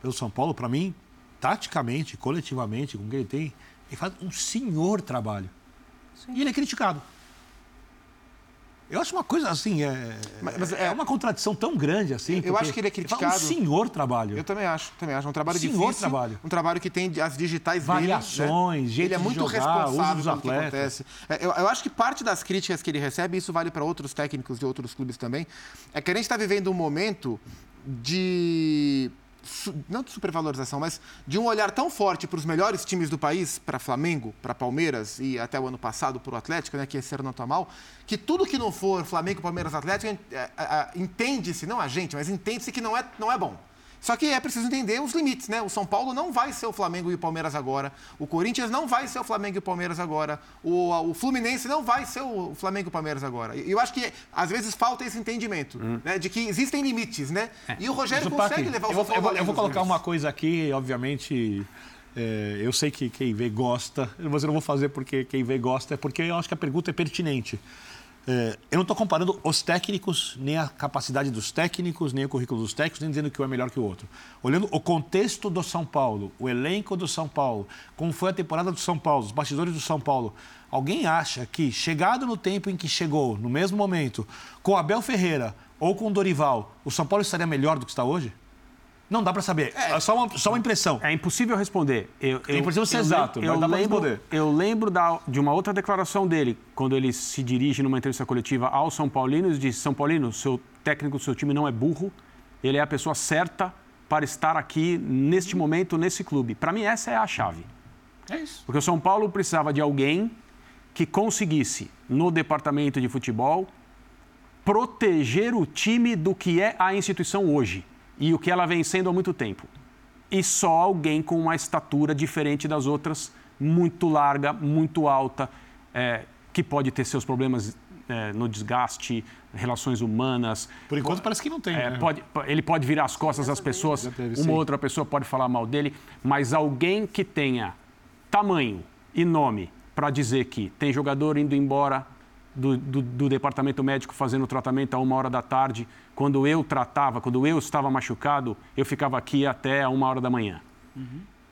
[SPEAKER 2] pelo São Paulo, para mim, taticamente, coletivamente, com o que ele tem, ele faz um senhor trabalho. E ele é criticado. Eu acho uma coisa assim, é,
[SPEAKER 4] Mas-
[SPEAKER 2] é,
[SPEAKER 4] é-
[SPEAKER 2] uma contradição tão grande assim.
[SPEAKER 4] Eu acho que ele é criticado.
[SPEAKER 2] um senhor trabalho.
[SPEAKER 4] Eu também acho, também acho. É um trabalho
[SPEAKER 2] Senhor
[SPEAKER 4] difícil.
[SPEAKER 2] trabalho.
[SPEAKER 4] Um trabalho que tem as digitais
[SPEAKER 2] Variações,
[SPEAKER 4] dele. Né?
[SPEAKER 2] jeito
[SPEAKER 4] Ele é muito
[SPEAKER 2] jogar,
[SPEAKER 4] responsável pelo que acontece. É, Eu, eu acho que parte das críticas que ele recebe, isso vale para outros técnicos de outros clubes também, é que a gente está vivendo um momento de. Não de supervalorização, mas de um olhar tão forte para os melhores times do país, para Flamengo, para Palmeiras e até o ano passado para o Atlético, né, que esse ano não está mal, que tudo que não for Flamengo, Palmeiras, Atlético, entende-se, não a gente, mas entende-se que não é, não é bom. Só que é preciso entender os limites, né? O São Paulo não vai ser o Flamengo e o Palmeiras agora. O Corinthians não vai ser o Flamengo e o Palmeiras agora. O, o Fluminense não vai ser o Flamengo e o Palmeiras agora. E eu acho que às vezes falta esse entendimento, né? De que existem limites, né? E o Rogério
[SPEAKER 2] Zupac,
[SPEAKER 4] consegue levar o São Paulo
[SPEAKER 2] eu vou, eu vou colocar uma coisa aqui, obviamente. é, eu sei que quem vê gosta, mas eu não vou fazer porque quem vê gosta, é porque eu acho que a pergunta é pertinente. É, eu não estou comparando os técnicos, nem a capacidade dos técnicos, nem o currículo dos técnicos, nem dizendo que um é melhor que o outro. Olhando o contexto do São Paulo, o elenco do São Paulo, como foi a temporada do São Paulo, os bastidores do São Paulo, alguém acha que, chegado no tempo em que chegou, no mesmo momento, com Abel Ferreira ou com Dorival, o São Paulo estaria melhor do que está hoje? Não dá para saber. É só uma, só uma impressão.
[SPEAKER 3] É impossível responder. Eu,
[SPEAKER 2] É impossível ser
[SPEAKER 3] eu
[SPEAKER 2] exato,
[SPEAKER 3] lem-
[SPEAKER 2] mas
[SPEAKER 3] eu
[SPEAKER 2] dá pra
[SPEAKER 3] lembro,
[SPEAKER 2] responder.
[SPEAKER 3] Eu lembro da- de uma outra declaração dele, quando ele se dirige numa entrevista coletiva aos São Paulinos, diz, São Paulino, seu técnico do seu time não é burro, ele é a pessoa certa para estar aqui, neste momento, nesse clube. Para mim, essa é a chave.
[SPEAKER 5] É isso.
[SPEAKER 3] Porque o São Paulo precisava de alguém que conseguisse, no departamento de futebol, proteger o time do que é a instituição hoje e o que ela vem sendo há muito tempo. E só alguém com uma estatura diferente das outras, muito larga, muito alta, é, que pode ter seus problemas é, no desgaste, relações humanas.
[SPEAKER 2] Por enquanto parece que não tem.
[SPEAKER 3] É,
[SPEAKER 2] né?
[SPEAKER 3] pode- ele pode virar as costas às pessoas,
[SPEAKER 2] teve,
[SPEAKER 3] uma
[SPEAKER 2] sim.
[SPEAKER 3] outra pessoa pode falar mal dele, mas alguém que tenha tamanho e nome para dizer que tem jogador indo embora do, do- do departamento médico fazendo tratamento a uma hora da tarde, quando eu tratava, quando eu estava machucado, eu ficava aqui até a uma hora da manhã.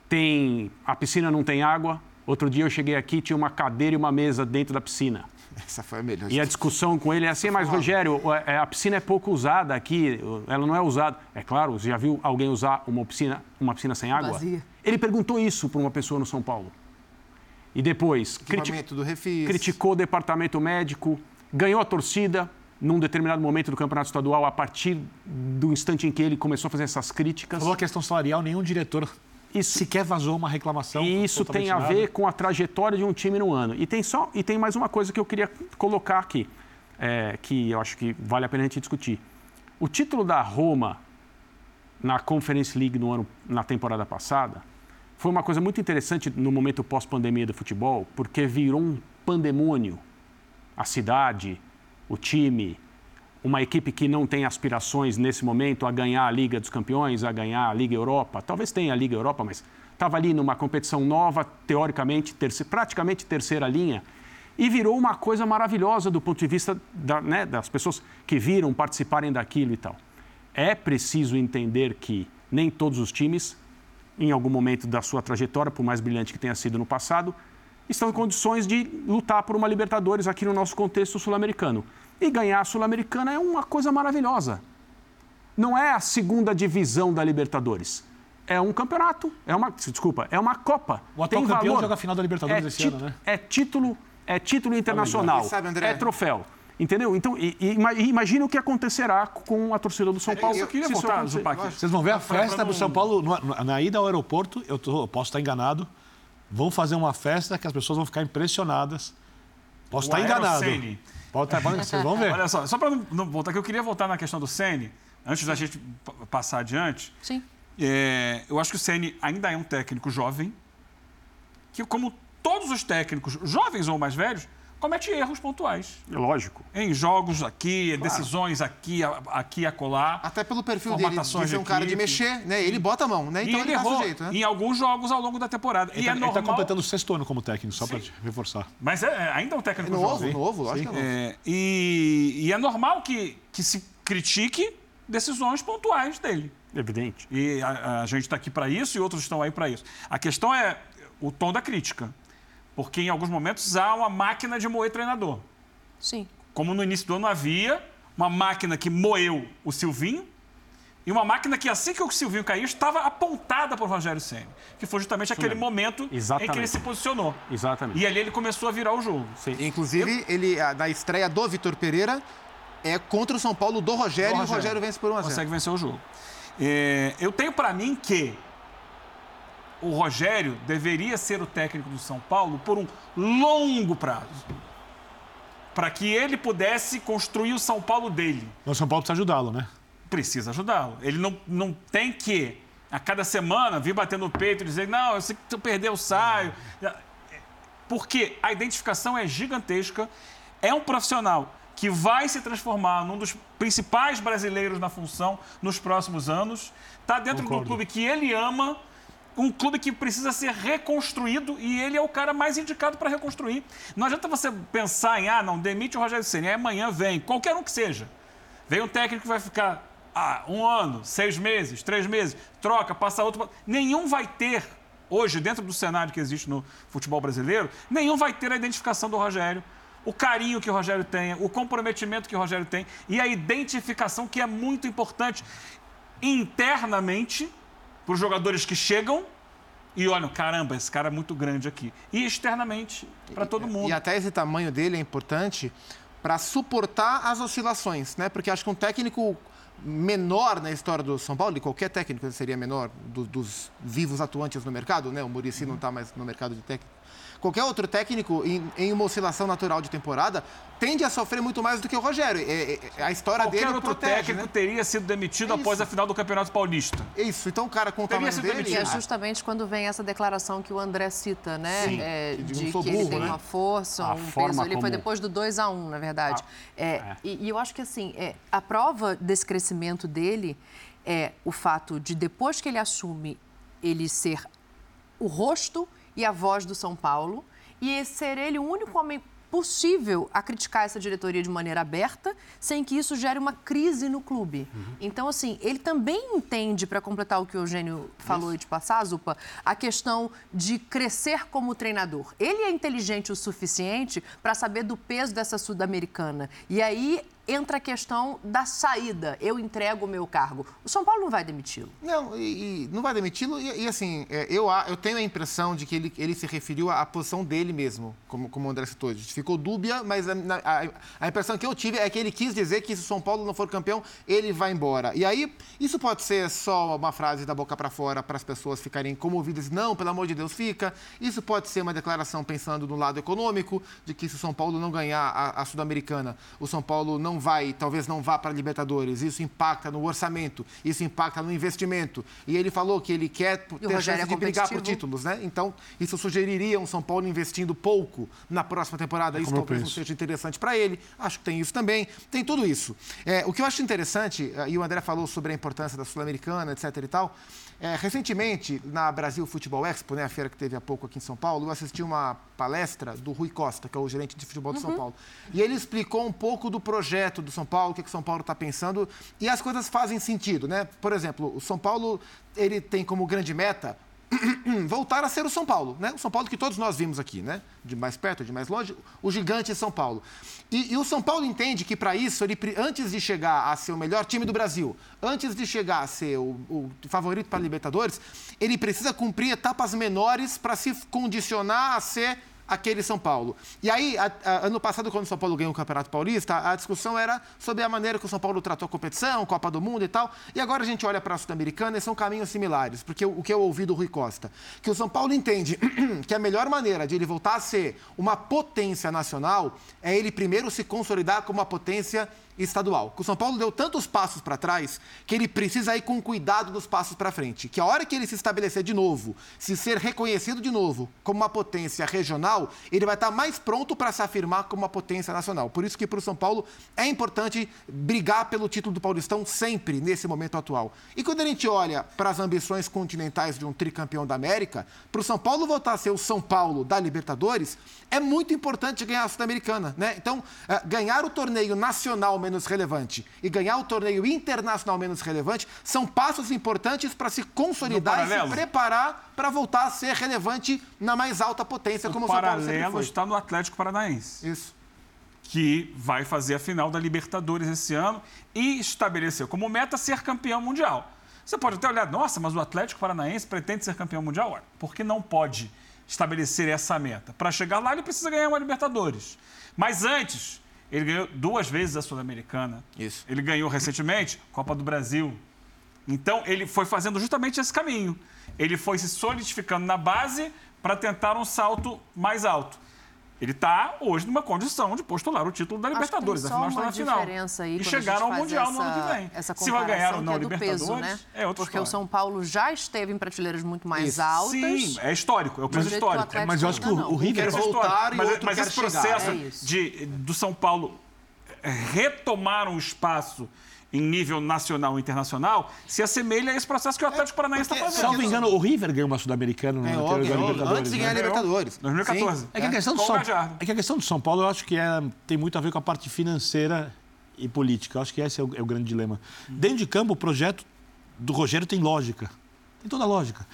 [SPEAKER 3] Tem a piscina não tem água. Outro dia eu cheguei aqui tinha uma cadeira e uma mesa dentro da piscina.
[SPEAKER 4] Essa foi a melhor.
[SPEAKER 3] E a discussão com ele é assim, mas Rogério, é, a piscina é pouco usada aqui, ela não é usada. É claro, você já viu alguém usar uma piscina, uma piscina sem água?
[SPEAKER 1] Vazia.
[SPEAKER 3] Ele perguntou isso para uma pessoa no São Paulo. E depois criti-
[SPEAKER 4] Equipamento do Refis.
[SPEAKER 3] criticou o departamento médico, ganhou a torcida num determinado momento do campeonato estadual, a partir do instante em que ele começou a fazer essas críticas.
[SPEAKER 2] Falou a questão salarial, nenhum diretor
[SPEAKER 3] Isso,
[SPEAKER 2] sequer vazou uma reclamação.
[SPEAKER 3] e isso tem a
[SPEAKER 2] totalmente
[SPEAKER 3] ver
[SPEAKER 2] nada.
[SPEAKER 3] com a trajetória de um time no ano. E tem, só, e tem mais uma coisa que eu queria colocar aqui, é, que eu acho que vale a pena a gente discutir. O título da Roma na Conference League no ano, na temporada passada foi uma coisa muito interessante no momento pós-pandemia do futebol, porque virou um pandemônio. A cidade, o time, uma equipe que não tem aspirações nesse momento a ganhar a Liga dos Campeões, a ganhar a Liga Europa. Talvez tenha a Liga Europa, mas estava ali numa competição nova, teoricamente, praticamente terceira linha, e virou uma coisa maravilhosa do ponto de vista da- né, das pessoas que viram participarem daquilo e tal. É preciso entender que nem todos os times, em algum momento da sua trajetória, por mais brilhante que tenha sido no passado, estão em condições de lutar por uma Libertadores aqui no nosso contexto sul-americano. E ganhar a Sul-Americana é uma coisa maravilhosa. Não é a segunda divisão da Libertadores. É um campeonato, é uma, desculpa, é uma Copa.
[SPEAKER 2] O atual
[SPEAKER 3] Tem
[SPEAKER 2] campeão
[SPEAKER 3] valor.
[SPEAKER 2] joga a final da Libertadores
[SPEAKER 3] é
[SPEAKER 2] esse ano, né?
[SPEAKER 3] É título, é título internacional,
[SPEAKER 4] E sabe, André?
[SPEAKER 3] é troféu. Entendeu? Então, e, e ima- imagina o que acontecerá com a torcida do São Paulo.
[SPEAKER 5] eu queria
[SPEAKER 3] se isso
[SPEAKER 5] voltar. Zupac.
[SPEAKER 2] Vocês vão ver a festa do São Paulo no- no- na ida ao aeroporto. Eu, tô- eu posso estar enganado. Vão fazer uma festa que as pessoas vão ficar impressionadas. Posso
[SPEAKER 5] O
[SPEAKER 2] estar enganado.
[SPEAKER 5] Aerocene.
[SPEAKER 2] Pode estar, vocês vão ver.
[SPEAKER 5] Olha só, só para não, voltar, que eu queria voltar na questão do Ceni, antes da gente passar adiante.
[SPEAKER 1] Sim.
[SPEAKER 5] É, eu acho que o Ceni ainda é um técnico jovem, que, como todos os técnicos, jovens ou mais velhos, comete erros pontuais.
[SPEAKER 3] É Lógico.
[SPEAKER 5] Em jogos aqui, decisões aqui, aqui e acolá.
[SPEAKER 4] Até pelo perfil dele, de ser um cara de mexer, né? Ele bota a mão, né?
[SPEAKER 5] E
[SPEAKER 4] Então
[SPEAKER 5] ele
[SPEAKER 4] ele, tá
[SPEAKER 5] errou
[SPEAKER 4] sujeito, né?
[SPEAKER 5] em alguns jogos ao longo da temporada.
[SPEAKER 2] Ele
[SPEAKER 5] e
[SPEAKER 2] tá-
[SPEAKER 5] é
[SPEAKER 2] ele
[SPEAKER 5] normal.
[SPEAKER 2] está completando o sexto ano como técnico, só para reforçar.
[SPEAKER 5] Mas é, é ainda um técnico
[SPEAKER 4] Novo,
[SPEAKER 5] jovem.
[SPEAKER 4] novo, lógico que é novo.
[SPEAKER 5] É, e, e é normal que, que se critique decisões pontuais dele.
[SPEAKER 3] Evidente.
[SPEAKER 5] E a, a gente está aqui para isso e outros estão aí para isso. A questão é o tom da crítica. Porque em alguns momentos há uma máquina de moer treinador.
[SPEAKER 1] Sim.
[SPEAKER 5] Como no início do ano havia uma máquina que moeu o Silvinho e uma máquina que, assim que o Silvinho caiu, estava apontada para o Rogério Senna. Que foi justamente aquele momento em que
[SPEAKER 3] Exatamente.
[SPEAKER 5] ele se posicionou.
[SPEAKER 3] Exatamente.
[SPEAKER 5] E ali ele começou a virar o jogo.
[SPEAKER 3] Sim.
[SPEAKER 4] Inclusive, ele, a- na estreia do Vitor Pereira, é contra o São Paulo do Rogério,
[SPEAKER 5] Do
[SPEAKER 4] e o Rogério vence por 1 a 0
[SPEAKER 5] consegue vencer o jogo. É, eu tenho para mim que o Rogério deveria ser o técnico do São Paulo por um longo prazo. Para que ele pudesse construir o São Paulo dele.
[SPEAKER 2] Mas o São Paulo precisa ajudá-lo, né?
[SPEAKER 5] Precisa ajudá-lo. Ele não, não tem que, a cada semana, vir bater no peito e dizer: não, se tu perder, eu saio. Porque a identificação é gigantesca. É um profissional que vai se transformar num dos principais brasileiros na função nos próximos anos. Está dentro
[SPEAKER 2] Concordo.
[SPEAKER 5] do clube que ele ama, um clube que precisa ser reconstruído e ele é o cara mais indicado para reconstruir. Não adianta você pensar em, ah, não, demite o Rogério Ceni, aí amanhã vem, qualquer um que seja. Vem um técnico que vai ficar ah, um ano, seis meses, três meses, troca, passa outro. Nenhum vai ter, hoje, dentro do cenário que existe no futebol brasileiro, nenhum vai ter a identificação do Rogério, o carinho que o Rogério tem, o comprometimento que o Rogério tem e a identificação que é muito importante internamente para os jogadores que chegam e olham, caramba, esse cara é muito grande aqui. E externamente para todo mundo.
[SPEAKER 4] E até esse tamanho dele é importante para suportar as oscilações, né? Porque acho que um técnico menor na história do São Paulo, e qualquer técnico seria menor do- dos vivos atuantes no mercado, né? O Murici não está mais no mercado de técnico. Qualquer outro técnico, em, em uma oscilação natural de temporada, tende a sofrer muito mais do que o Rogério. É- é- a história
[SPEAKER 5] Qualquer
[SPEAKER 4] dele
[SPEAKER 5] outro
[SPEAKER 4] protege,
[SPEAKER 5] técnico
[SPEAKER 4] né?
[SPEAKER 5] teria sido demitido
[SPEAKER 4] É
[SPEAKER 5] após a final do Campeonato Paulista.
[SPEAKER 4] É Isso, então o cara com o
[SPEAKER 5] Teria
[SPEAKER 4] tamanho
[SPEAKER 5] sido
[SPEAKER 4] dele...
[SPEAKER 1] E é
[SPEAKER 5] demitido.
[SPEAKER 1] justamente quando vem essa declaração que o André cita, né?
[SPEAKER 4] Sim,
[SPEAKER 1] É,
[SPEAKER 4] que
[SPEAKER 1] de
[SPEAKER 4] de um
[SPEAKER 1] que
[SPEAKER 4] sou
[SPEAKER 1] ele
[SPEAKER 4] burro,
[SPEAKER 1] tem
[SPEAKER 4] né?
[SPEAKER 1] uma força,
[SPEAKER 3] A
[SPEAKER 1] um
[SPEAKER 3] forma
[SPEAKER 1] peso. Ele foi
[SPEAKER 3] como-
[SPEAKER 1] depois do 2 a 1 na verdade. É, E, e eu acho que assim, é, a prova desse crescimento dele é o fato de depois que ele assume, ele ser o rosto e a voz do São Paulo e ser ele o único homem possível a criticar essa diretoria de maneira aberta, sem que isso gere uma crise no clube. Então, assim, ele também entende, para completar o que o Eugênio falou e de passar, Zupa, a questão de crescer como treinador. Ele é inteligente o suficiente para saber do peso dessa sul-americana. E aí entra a questão da saída. Eu entrego o meu cargo. O São Paulo não vai demiti-lo.
[SPEAKER 4] Não, e, e não vai demiti-lo. E, e, assim, é, eu, eu tenho a impressão de que ele, ele se referiu à, posição dele mesmo, como, como o André citou. Ficou dúbia, mas a, a- a impressão que eu tive é que ele quis dizer que se o São Paulo não for campeão, ele vai embora. E aí, isso pode ser só uma frase da boca para fora para as pessoas ficarem comovidas. Não, pelo amor de Deus, fica. Isso pode ser uma declaração pensando no lado econômico, de que se o São Paulo não ganhar a, a Sul-Americana, o São Paulo não vai, talvez não vá para a Libertadores. Isso impacta no orçamento, isso impacta no investimento. E ele falou que ele quer ter chance
[SPEAKER 1] é
[SPEAKER 4] de brigar por títulos, né? Então, isso sugeriria um São Paulo investindo pouco na próxima temporada. Isso
[SPEAKER 2] como eu
[SPEAKER 4] talvez não seja interessante para ele. Acho que tem isso também. Tem tudo isso. É, o que eu acho interessante, eh, e o André falou sobre a importância da Sul-Americana, etc. e tal. É, recentemente, na Brasil Futebol Expo, né, a feira que teve há pouco aqui em São Paulo, eu assisti uma palestra do Rui Costa, que é o gerente de futebol de São Paulo. E ele explicou um pouco do projeto do São Paulo, o que, que o São Paulo está pensando, e as coisas fazem sentido, né? Por exemplo, o São Paulo ele tem como grande meta voltar a ser o São Paulo, né? O São Paulo que todos nós vimos aqui, né? De mais perto, de mais longe, o gigante São Paulo. E, e o São Paulo entende que para isso, ele, antes de chegar a ser o melhor time do Brasil, antes de chegar a ser o, o favorito para a Libertadores, ele precisa cumprir etapas menores para se condicionar a ser aquele São Paulo. E aí, a, a, ano passado, quando o São Paulo ganhou o Campeonato Paulista, a discussão era sobre a maneira que o São Paulo tratou a competição, Copa do Mundo e tal. E agora a gente olha para a Sul-Americana e são caminhos similares, porque o, o, que eu ouvi do Rui Costa, que o São Paulo entende que a melhor maneira de ele voltar a ser uma potência nacional é ele primeiro se consolidar como uma potência estadual. O São Paulo deu tantos passos para trás que ele precisa ir com cuidado dos passos para frente. Que a hora que ele se estabelecer de novo, se ser reconhecido de novo como uma potência regional, ele vai estar mais pronto para se afirmar como uma potência nacional. Por isso que para o São Paulo é importante brigar pelo título do Paulistão sempre nesse momento atual. E quando a gente olha para as ambições continentais de um tricampeão da América, para o São Paulo voltar a ser o São Paulo da Libertadores, é muito importante ganhar a Sul-Americana. Né? Então, eh, ganhar o torneio nacional menos relevante e ganhar o torneio internacional menos relevante são passos importantes para se consolidar e se preparar para voltar a ser relevante na mais alta potência, como o, São Paulo sempre foi.
[SPEAKER 5] está no Atlético Paranaense.
[SPEAKER 4] Isso.
[SPEAKER 5] Que vai fazer a final da Libertadores esse ano e estabeleceu como meta ser campeão mundial. Você pode até olhar, nossa, mas o Atlético Paranaense pretende ser campeão mundial? Por que não pode estabelecer essa meta? Para chegar lá, ele precisa ganhar uma Libertadores. Mas antes, ele ganhou duas vezes a Sul-Americana.
[SPEAKER 4] Isso.
[SPEAKER 5] Ele ganhou recentemente Copa do Brasil. Então, ele foi fazendo justamente esse caminho. Ele foi se solidificando na base para tentar um salto mais alto. Ele está hoje numa condição de postular o título da Libertadores,
[SPEAKER 1] da
[SPEAKER 5] final
[SPEAKER 1] está
[SPEAKER 5] na final.
[SPEAKER 1] e
[SPEAKER 5] chegaram ao Mundial essa, no ano que vem. Se vai ganhar ou não a é Libertadores, peso, né? é outra
[SPEAKER 1] Porque
[SPEAKER 5] história.
[SPEAKER 1] o São Paulo já esteve em prateleiras muito mais Isso. altas.
[SPEAKER 5] Sim, é histórico, é o peso histórico.
[SPEAKER 2] É, mas eu acho que o, o River...
[SPEAKER 5] Quer voltar e mas, mas esse processo é de, do São Paulo retomar um espaço em nível nacional e internacional se assemelha a esse processo que o Atlético Paranaense está fazendo.
[SPEAKER 2] Salvo engano, o River ganhou uma Sul-Americana no
[SPEAKER 4] é, óbvio, da Libertadores. Antes de ganhar a
[SPEAKER 5] né?
[SPEAKER 4] Libertadores.
[SPEAKER 5] 2014.
[SPEAKER 2] É que, a questão do São, é que a questão do São Paulo, eu acho que é, tem muito a ver com a parte financeira e política. Eu acho que esse é o, é o grande dilema. Dentro de campo, o projeto do Rogério tem lógica. Tem toda a lógica.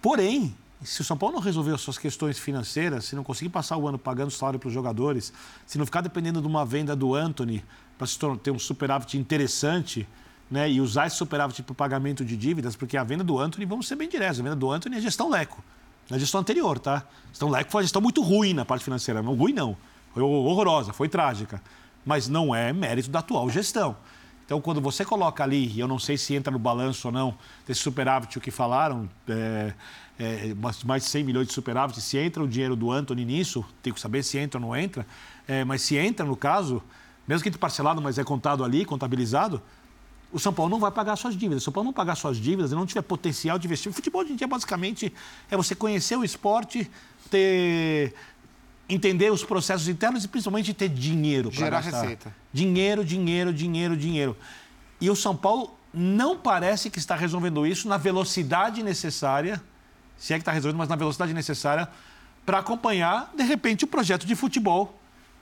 [SPEAKER 2] Porém, se o São Paulo não resolver as suas questões financeiras, se não conseguir passar o ano pagando salário para os jogadores, se não ficar dependendo de uma venda do Anthony para ter um superávit interessante né, e usar esse superávit para o pagamento de dívidas, porque a venda do Anthony, vamos ser bem diretos, a venda do Anthony é gestão Leco. Na é gestão anterior, tá? Gestão Leco foi uma gestão muito ruim na parte financeira. Não ruim, não. Foi horrorosa, foi trágica. Mas não é mérito da atual gestão. Então, quando você coloca ali, e eu não sei se entra no balanço ou não, desse superávit o que falaram, é, é, mais de 100 milhões de superávit, se entra o dinheiro do Anthony nisso, tem que saber se entra ou não entra, é, mas se entra no caso, mesmo que parcelado, mas é contado ali, contabilizado, o São Paulo não vai pagar suas dívidas. Se o São Paulo não pagar suas dívidas e não tiver potencial de investir. O futebol hoje em dia, basicamente, é você conhecer o esporte, ter entender os processos internos e principalmente ter dinheiro para
[SPEAKER 4] Gerar gastar. receita.
[SPEAKER 2] Dinheiro, dinheiro, dinheiro, dinheiro. E o São Paulo não parece que está resolvendo isso na velocidade necessária, se é que está resolvendo, mas na velocidade necessária para acompanhar, de repente, o projeto de futebol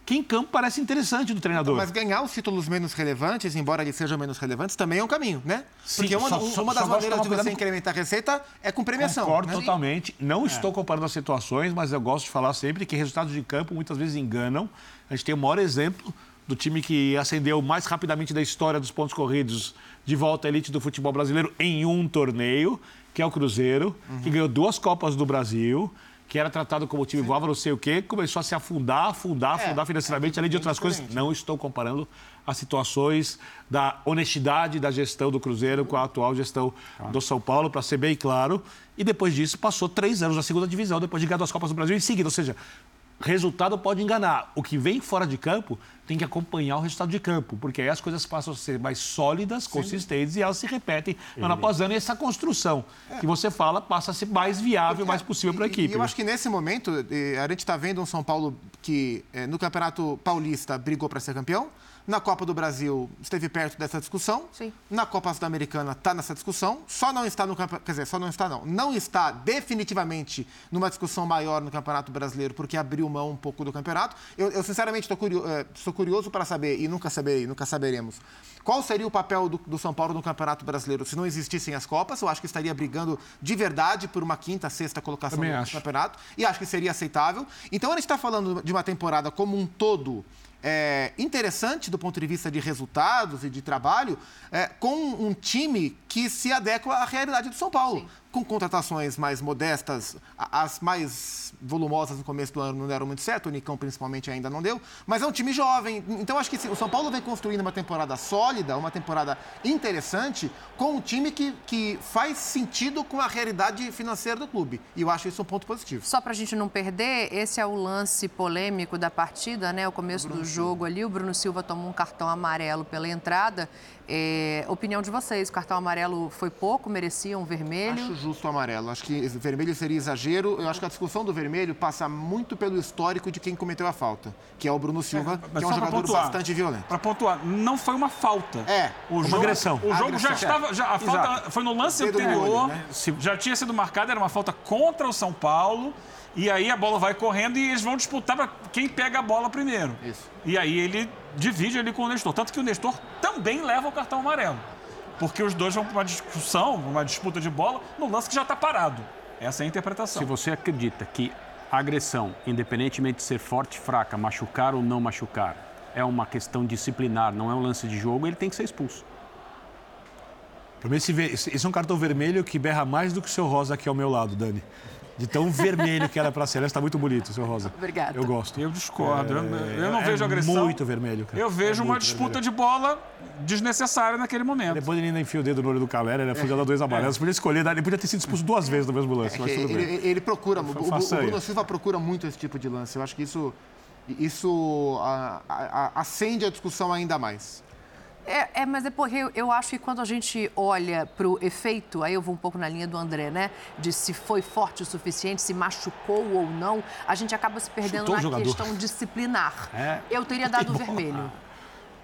[SPEAKER 2] que em campo parece interessante do treinador.
[SPEAKER 4] Mas ganhar os títulos menos relevantes, embora eles sejam menos relevantes, também é um caminho, né?
[SPEAKER 2] Sim, Porque uma, só, uma das maneiras de você incrementar a receita é com premiação. Concordo
[SPEAKER 4] né?
[SPEAKER 2] totalmente. Não é. estou comparando as situações, mas eu gosto de falar sempre que resultados de campo muitas vezes enganam. A gente tem o maior exemplo do time que ascendeu mais rapidamente da história dos pontos corridos de volta à elite do futebol brasileiro em um torneio, que é o Cruzeiro, uhum. que ganhou duas Copas do Brasil que era tratado como time igual, não sei o quê, começou a se afundar, afundar, é, afundar financeiramente, é, além de outras coisas. Não estou comparando as situações da honestidade da gestão do Cruzeiro com a atual gestão ah. do São Paulo, para ser bem claro. E depois disso, passou três anos na segunda divisão, depois de ganhar duas Copas do Brasil em seguida. Ou seja, resultado pode enganar. O que vem fora de campo tem que acompanhar o resultado de campo, porque aí as coisas passam a ser mais sólidas, Sim. consistentes e elas se repetem ano após ano. E essa construção é. que você fala passa a ser mais viável, porque, mais possível para a equipe.
[SPEAKER 4] E eu acho que nesse momento, a gente está vendo um São Paulo que no Campeonato Paulista brigou para ser campeão, Na Copa do Brasil esteve perto dessa discussão.
[SPEAKER 1] Sim.
[SPEAKER 4] Na Copa Sul-Americana está nessa discussão. Só não está no campeonato. Quer dizer, só não está, não. Não está definitivamente numa discussão maior no Campeonato Brasileiro, porque abriu mão um pouco do campeonato. Eu, eu sinceramente, estou curioso, é, curioso para saber, e nunca saberei, nunca saberemos, qual seria o papel do, do, São Paulo no Campeonato Brasileiro se não existissem as Copas. Eu acho que estaria brigando de verdade por uma quinta, sexta colocação
[SPEAKER 2] Também
[SPEAKER 4] no
[SPEAKER 2] acho.
[SPEAKER 4] campeonato. E acho que seria aceitável. Então, a gente está falando de uma temporada como um todo é, interessante do ponto de vista de resultados e de trabalho, é, com um time que se adequa à realidade do São Paulo.
[SPEAKER 1] Sim.
[SPEAKER 4] Com contratações mais modestas, as mais volumosas no começo do ano não deram muito certo, o Nicão principalmente ainda não deu, mas é um time jovem. Então acho que sim, o São Paulo vem construindo uma temporada sólida, uma temporada interessante, com um time que, que faz sentido com a realidade financeira do clube. E eu acho isso um ponto positivo.
[SPEAKER 1] Só para a gente não perder, esse é o lance polêmico da partida, né? O começo do jogo ali, o Bruno Silva tomou um cartão amarelo pela entrada. É, opinião de vocês, o cartão amarelo foi pouco, merecia um vermelho?
[SPEAKER 4] Acho justo o amarelo. Acho que vermelho seria exagero. Eu acho que a discussão do vermelho passa muito pelo histórico de quem cometeu a falta, que é o Bruno Silva,
[SPEAKER 5] Mas
[SPEAKER 4] que é um jogador
[SPEAKER 5] pontuar.
[SPEAKER 4] bastante violento.
[SPEAKER 5] Para pontuar, não foi uma falta.
[SPEAKER 4] É,
[SPEAKER 5] o
[SPEAKER 2] uma
[SPEAKER 5] jogo,
[SPEAKER 2] agressão.
[SPEAKER 5] O jogo já
[SPEAKER 4] Agressão.
[SPEAKER 5] estava. Já, a falta foi no lance anterior.
[SPEAKER 4] olho, né?
[SPEAKER 5] Já tinha sido marcada, era uma falta contra o São Paulo. E aí a bola vai correndo e eles vão disputar para quem pega a bola primeiro.
[SPEAKER 4] Isso.
[SPEAKER 5] E aí ele divide ali com o Nestor. Tanto que o Nestor também leva o cartão amarelo. Porque os dois vão para uma discussão, uma disputa de bola, no lance que já está parado. Essa é a interpretação.
[SPEAKER 3] Se você acredita que a agressão, independentemente de ser forte, fraca, machucar ou não machucar, é uma questão disciplinar, não é um lance de jogo, ele tem que ser expulso.
[SPEAKER 2] Mim, esse esse é um cartão vermelho que berra mais do que o seu rosa aqui ao meu lado, Dani. De tão vermelho que era pra ser. Aliás, tá muito bonito seu rosa.
[SPEAKER 1] Obrigada.
[SPEAKER 2] Eu gosto.
[SPEAKER 5] Eu discordo. Eu- eu não
[SPEAKER 2] é
[SPEAKER 5] vejo agressão.
[SPEAKER 2] muito vermelho, cara.
[SPEAKER 5] Eu vejo
[SPEAKER 2] É
[SPEAKER 5] uma disputa
[SPEAKER 2] vermelho.
[SPEAKER 5] de bola desnecessária naquele momento.
[SPEAKER 2] Depois ele ainda enfia o dedo no olho do Calera, ele foi dar dois amarelos. Podia escolher, ele podia ter sido expulso duas vezes no mesmo lance, mas tudo
[SPEAKER 4] Ele,
[SPEAKER 2] bem.
[SPEAKER 4] ele- ele procura, o, o- o. Bruno Silva procura muito esse tipo de lance. Eu acho que isso, isso a- a- a- acende a discussão ainda mais.
[SPEAKER 1] É, é, mas é porque eu, eu acho que quando a gente olha para o efeito, aí eu vou um pouco na linha do André, né? De se foi forte o suficiente, se machucou ou não, a gente acaba se perdendo
[SPEAKER 2] Chutou
[SPEAKER 1] na questão disciplinar.
[SPEAKER 2] É.
[SPEAKER 1] Eu teria dado o vermelho.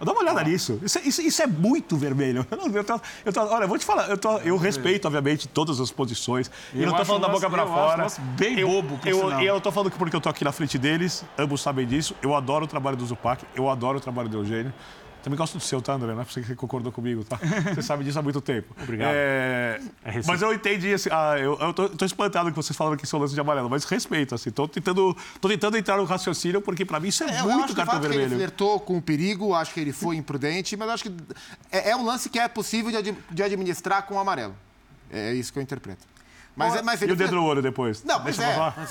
[SPEAKER 2] Dá uma olhada nisso. Isso, é- isso- isso é muito vermelho. Eu não- eu tô- eu tô- olha, vou te falar, eu, tô- eu respeito, obviamente, todas as posições. E
[SPEAKER 5] Eu
[SPEAKER 2] não tô
[SPEAKER 5] acho
[SPEAKER 2] falando da boca
[SPEAKER 5] acho um
[SPEAKER 2] fora.
[SPEAKER 5] lance bem
[SPEAKER 2] eu,
[SPEAKER 5] bobo, por
[SPEAKER 2] eu,
[SPEAKER 5] sinal.
[SPEAKER 2] eu tô falando que porque eu tô aqui na frente deles, ambos sabem disso. Eu adoro o trabalho do Zupac, eu adoro o trabalho do Eugênio. Também gosto do seu, tá, André? Não é porque você concordou comigo, tá? Você sabe disso há muito tempo.
[SPEAKER 3] Obrigado.
[SPEAKER 2] É,
[SPEAKER 3] É
[SPEAKER 2] mas eu entendi, assim, ah, eu, eu tô, tô espantado que vocês falaram que são lance de amarelo, mas respeito, assim. Tô tentando, tô tentando entrar no raciocínio, porque pra mim isso é,
[SPEAKER 4] É, eu acho
[SPEAKER 2] muito
[SPEAKER 4] que o
[SPEAKER 2] cartão
[SPEAKER 4] fato que ele
[SPEAKER 2] vermelho.
[SPEAKER 4] flertou com o perigo, acho que ele foi imprudente, mas acho que é, é um lance que é possível de, ad- de administrar com o amarelo. É isso que eu interpreto. Mas, é- mas
[SPEAKER 2] E
[SPEAKER 4] ele
[SPEAKER 2] o dedo no olho depois?
[SPEAKER 4] Não, pois
[SPEAKER 2] Deixa eu
[SPEAKER 4] é.
[SPEAKER 2] falar.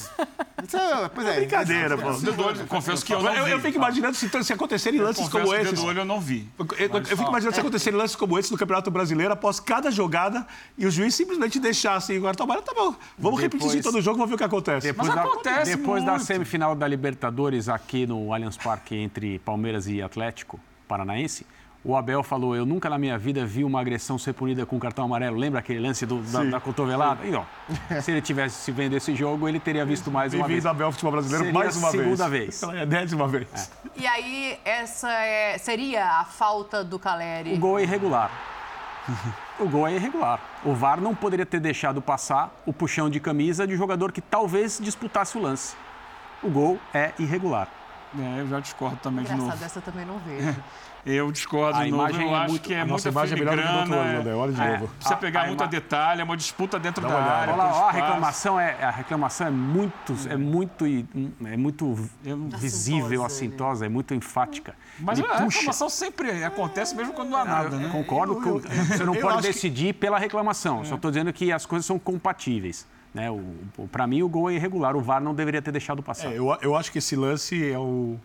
[SPEAKER 4] Isso é, pois é.
[SPEAKER 2] Brincadeira, pô.
[SPEAKER 5] O dedo do olho, confesso que eu não
[SPEAKER 2] Eu,
[SPEAKER 5] vi.
[SPEAKER 2] eu fico imaginando se, se acontecerem lances como
[SPEAKER 5] que o dedo
[SPEAKER 2] esses.
[SPEAKER 5] do olho eu não vi.
[SPEAKER 2] Eu, eu- eu fico imaginando se acontecerem lances como esse no Campeonato Brasileiro, após cada jogada, e o juiz simplesmente deixar assim, agora tá bom, tá bom. Vamos repetir isso em todo jogo, vamos ver o que acontece.
[SPEAKER 3] Depois,
[SPEAKER 5] Mas
[SPEAKER 3] da,
[SPEAKER 5] acontece
[SPEAKER 3] depois da
[SPEAKER 5] muito.
[SPEAKER 3] semifinal da Libertadores aqui no Allianz Parque entre Palmeiras e Atlético Paranaense, o Abel falou: Eu nunca na minha vida vi uma agressão ser punida com cartão amarelo. Lembra aquele lance do- da, da cotovelada? E, ó, se ele tivesse se vendo esse jogo, ele teria visto mais uma vez.
[SPEAKER 2] Bem-vindo a Bel Futebol Brasileiro
[SPEAKER 3] Seria
[SPEAKER 2] mais uma
[SPEAKER 3] segunda
[SPEAKER 2] vez.
[SPEAKER 3] vez.
[SPEAKER 2] É a décima vez.
[SPEAKER 1] E aí, essa é- seria a falta do Caleri.
[SPEAKER 3] O gol é irregular. O gol é irregular. O VAR não poderia ter deixado passar o puxão de camisa de jogador que talvez disputasse o lance. O gol é irregular.
[SPEAKER 5] É, eu já discordo também de
[SPEAKER 1] Engraçado,
[SPEAKER 5] novo.
[SPEAKER 1] essa também não vejo.
[SPEAKER 5] Eu discordo
[SPEAKER 3] A
[SPEAKER 5] de novo.
[SPEAKER 3] imagem
[SPEAKER 5] Eu
[SPEAKER 3] é
[SPEAKER 5] acho
[SPEAKER 3] muito-
[SPEAKER 5] que é
[SPEAKER 2] a nossa
[SPEAKER 5] muita
[SPEAKER 2] imagem é melhor do que do outro André. Olha de
[SPEAKER 5] é,
[SPEAKER 2] novo.
[SPEAKER 5] Precisa
[SPEAKER 3] A-
[SPEAKER 5] pegar
[SPEAKER 3] a
[SPEAKER 5] muito a detalhe, é uma disputa dentro
[SPEAKER 2] Dá
[SPEAKER 5] da área.
[SPEAKER 3] Olha lá, a reclamação é a reclamação é muito é muito é muito visível, assintosa, é muito enfática.
[SPEAKER 5] Mas
[SPEAKER 3] Ele
[SPEAKER 5] a
[SPEAKER 3] puxa.
[SPEAKER 5] reclamação sempre acontece, mesmo quando não há nada, né?
[SPEAKER 3] Concordo com você não pode
[SPEAKER 2] acho que-
[SPEAKER 3] decidir pela reclamação.
[SPEAKER 5] É.
[SPEAKER 3] Só estou dizendo que as coisas são compatíveis. Né? O, para mim, o gol é irregular. O VAR não deveria ter deixado passar.
[SPEAKER 2] É, eu, eu acho que esse lance é o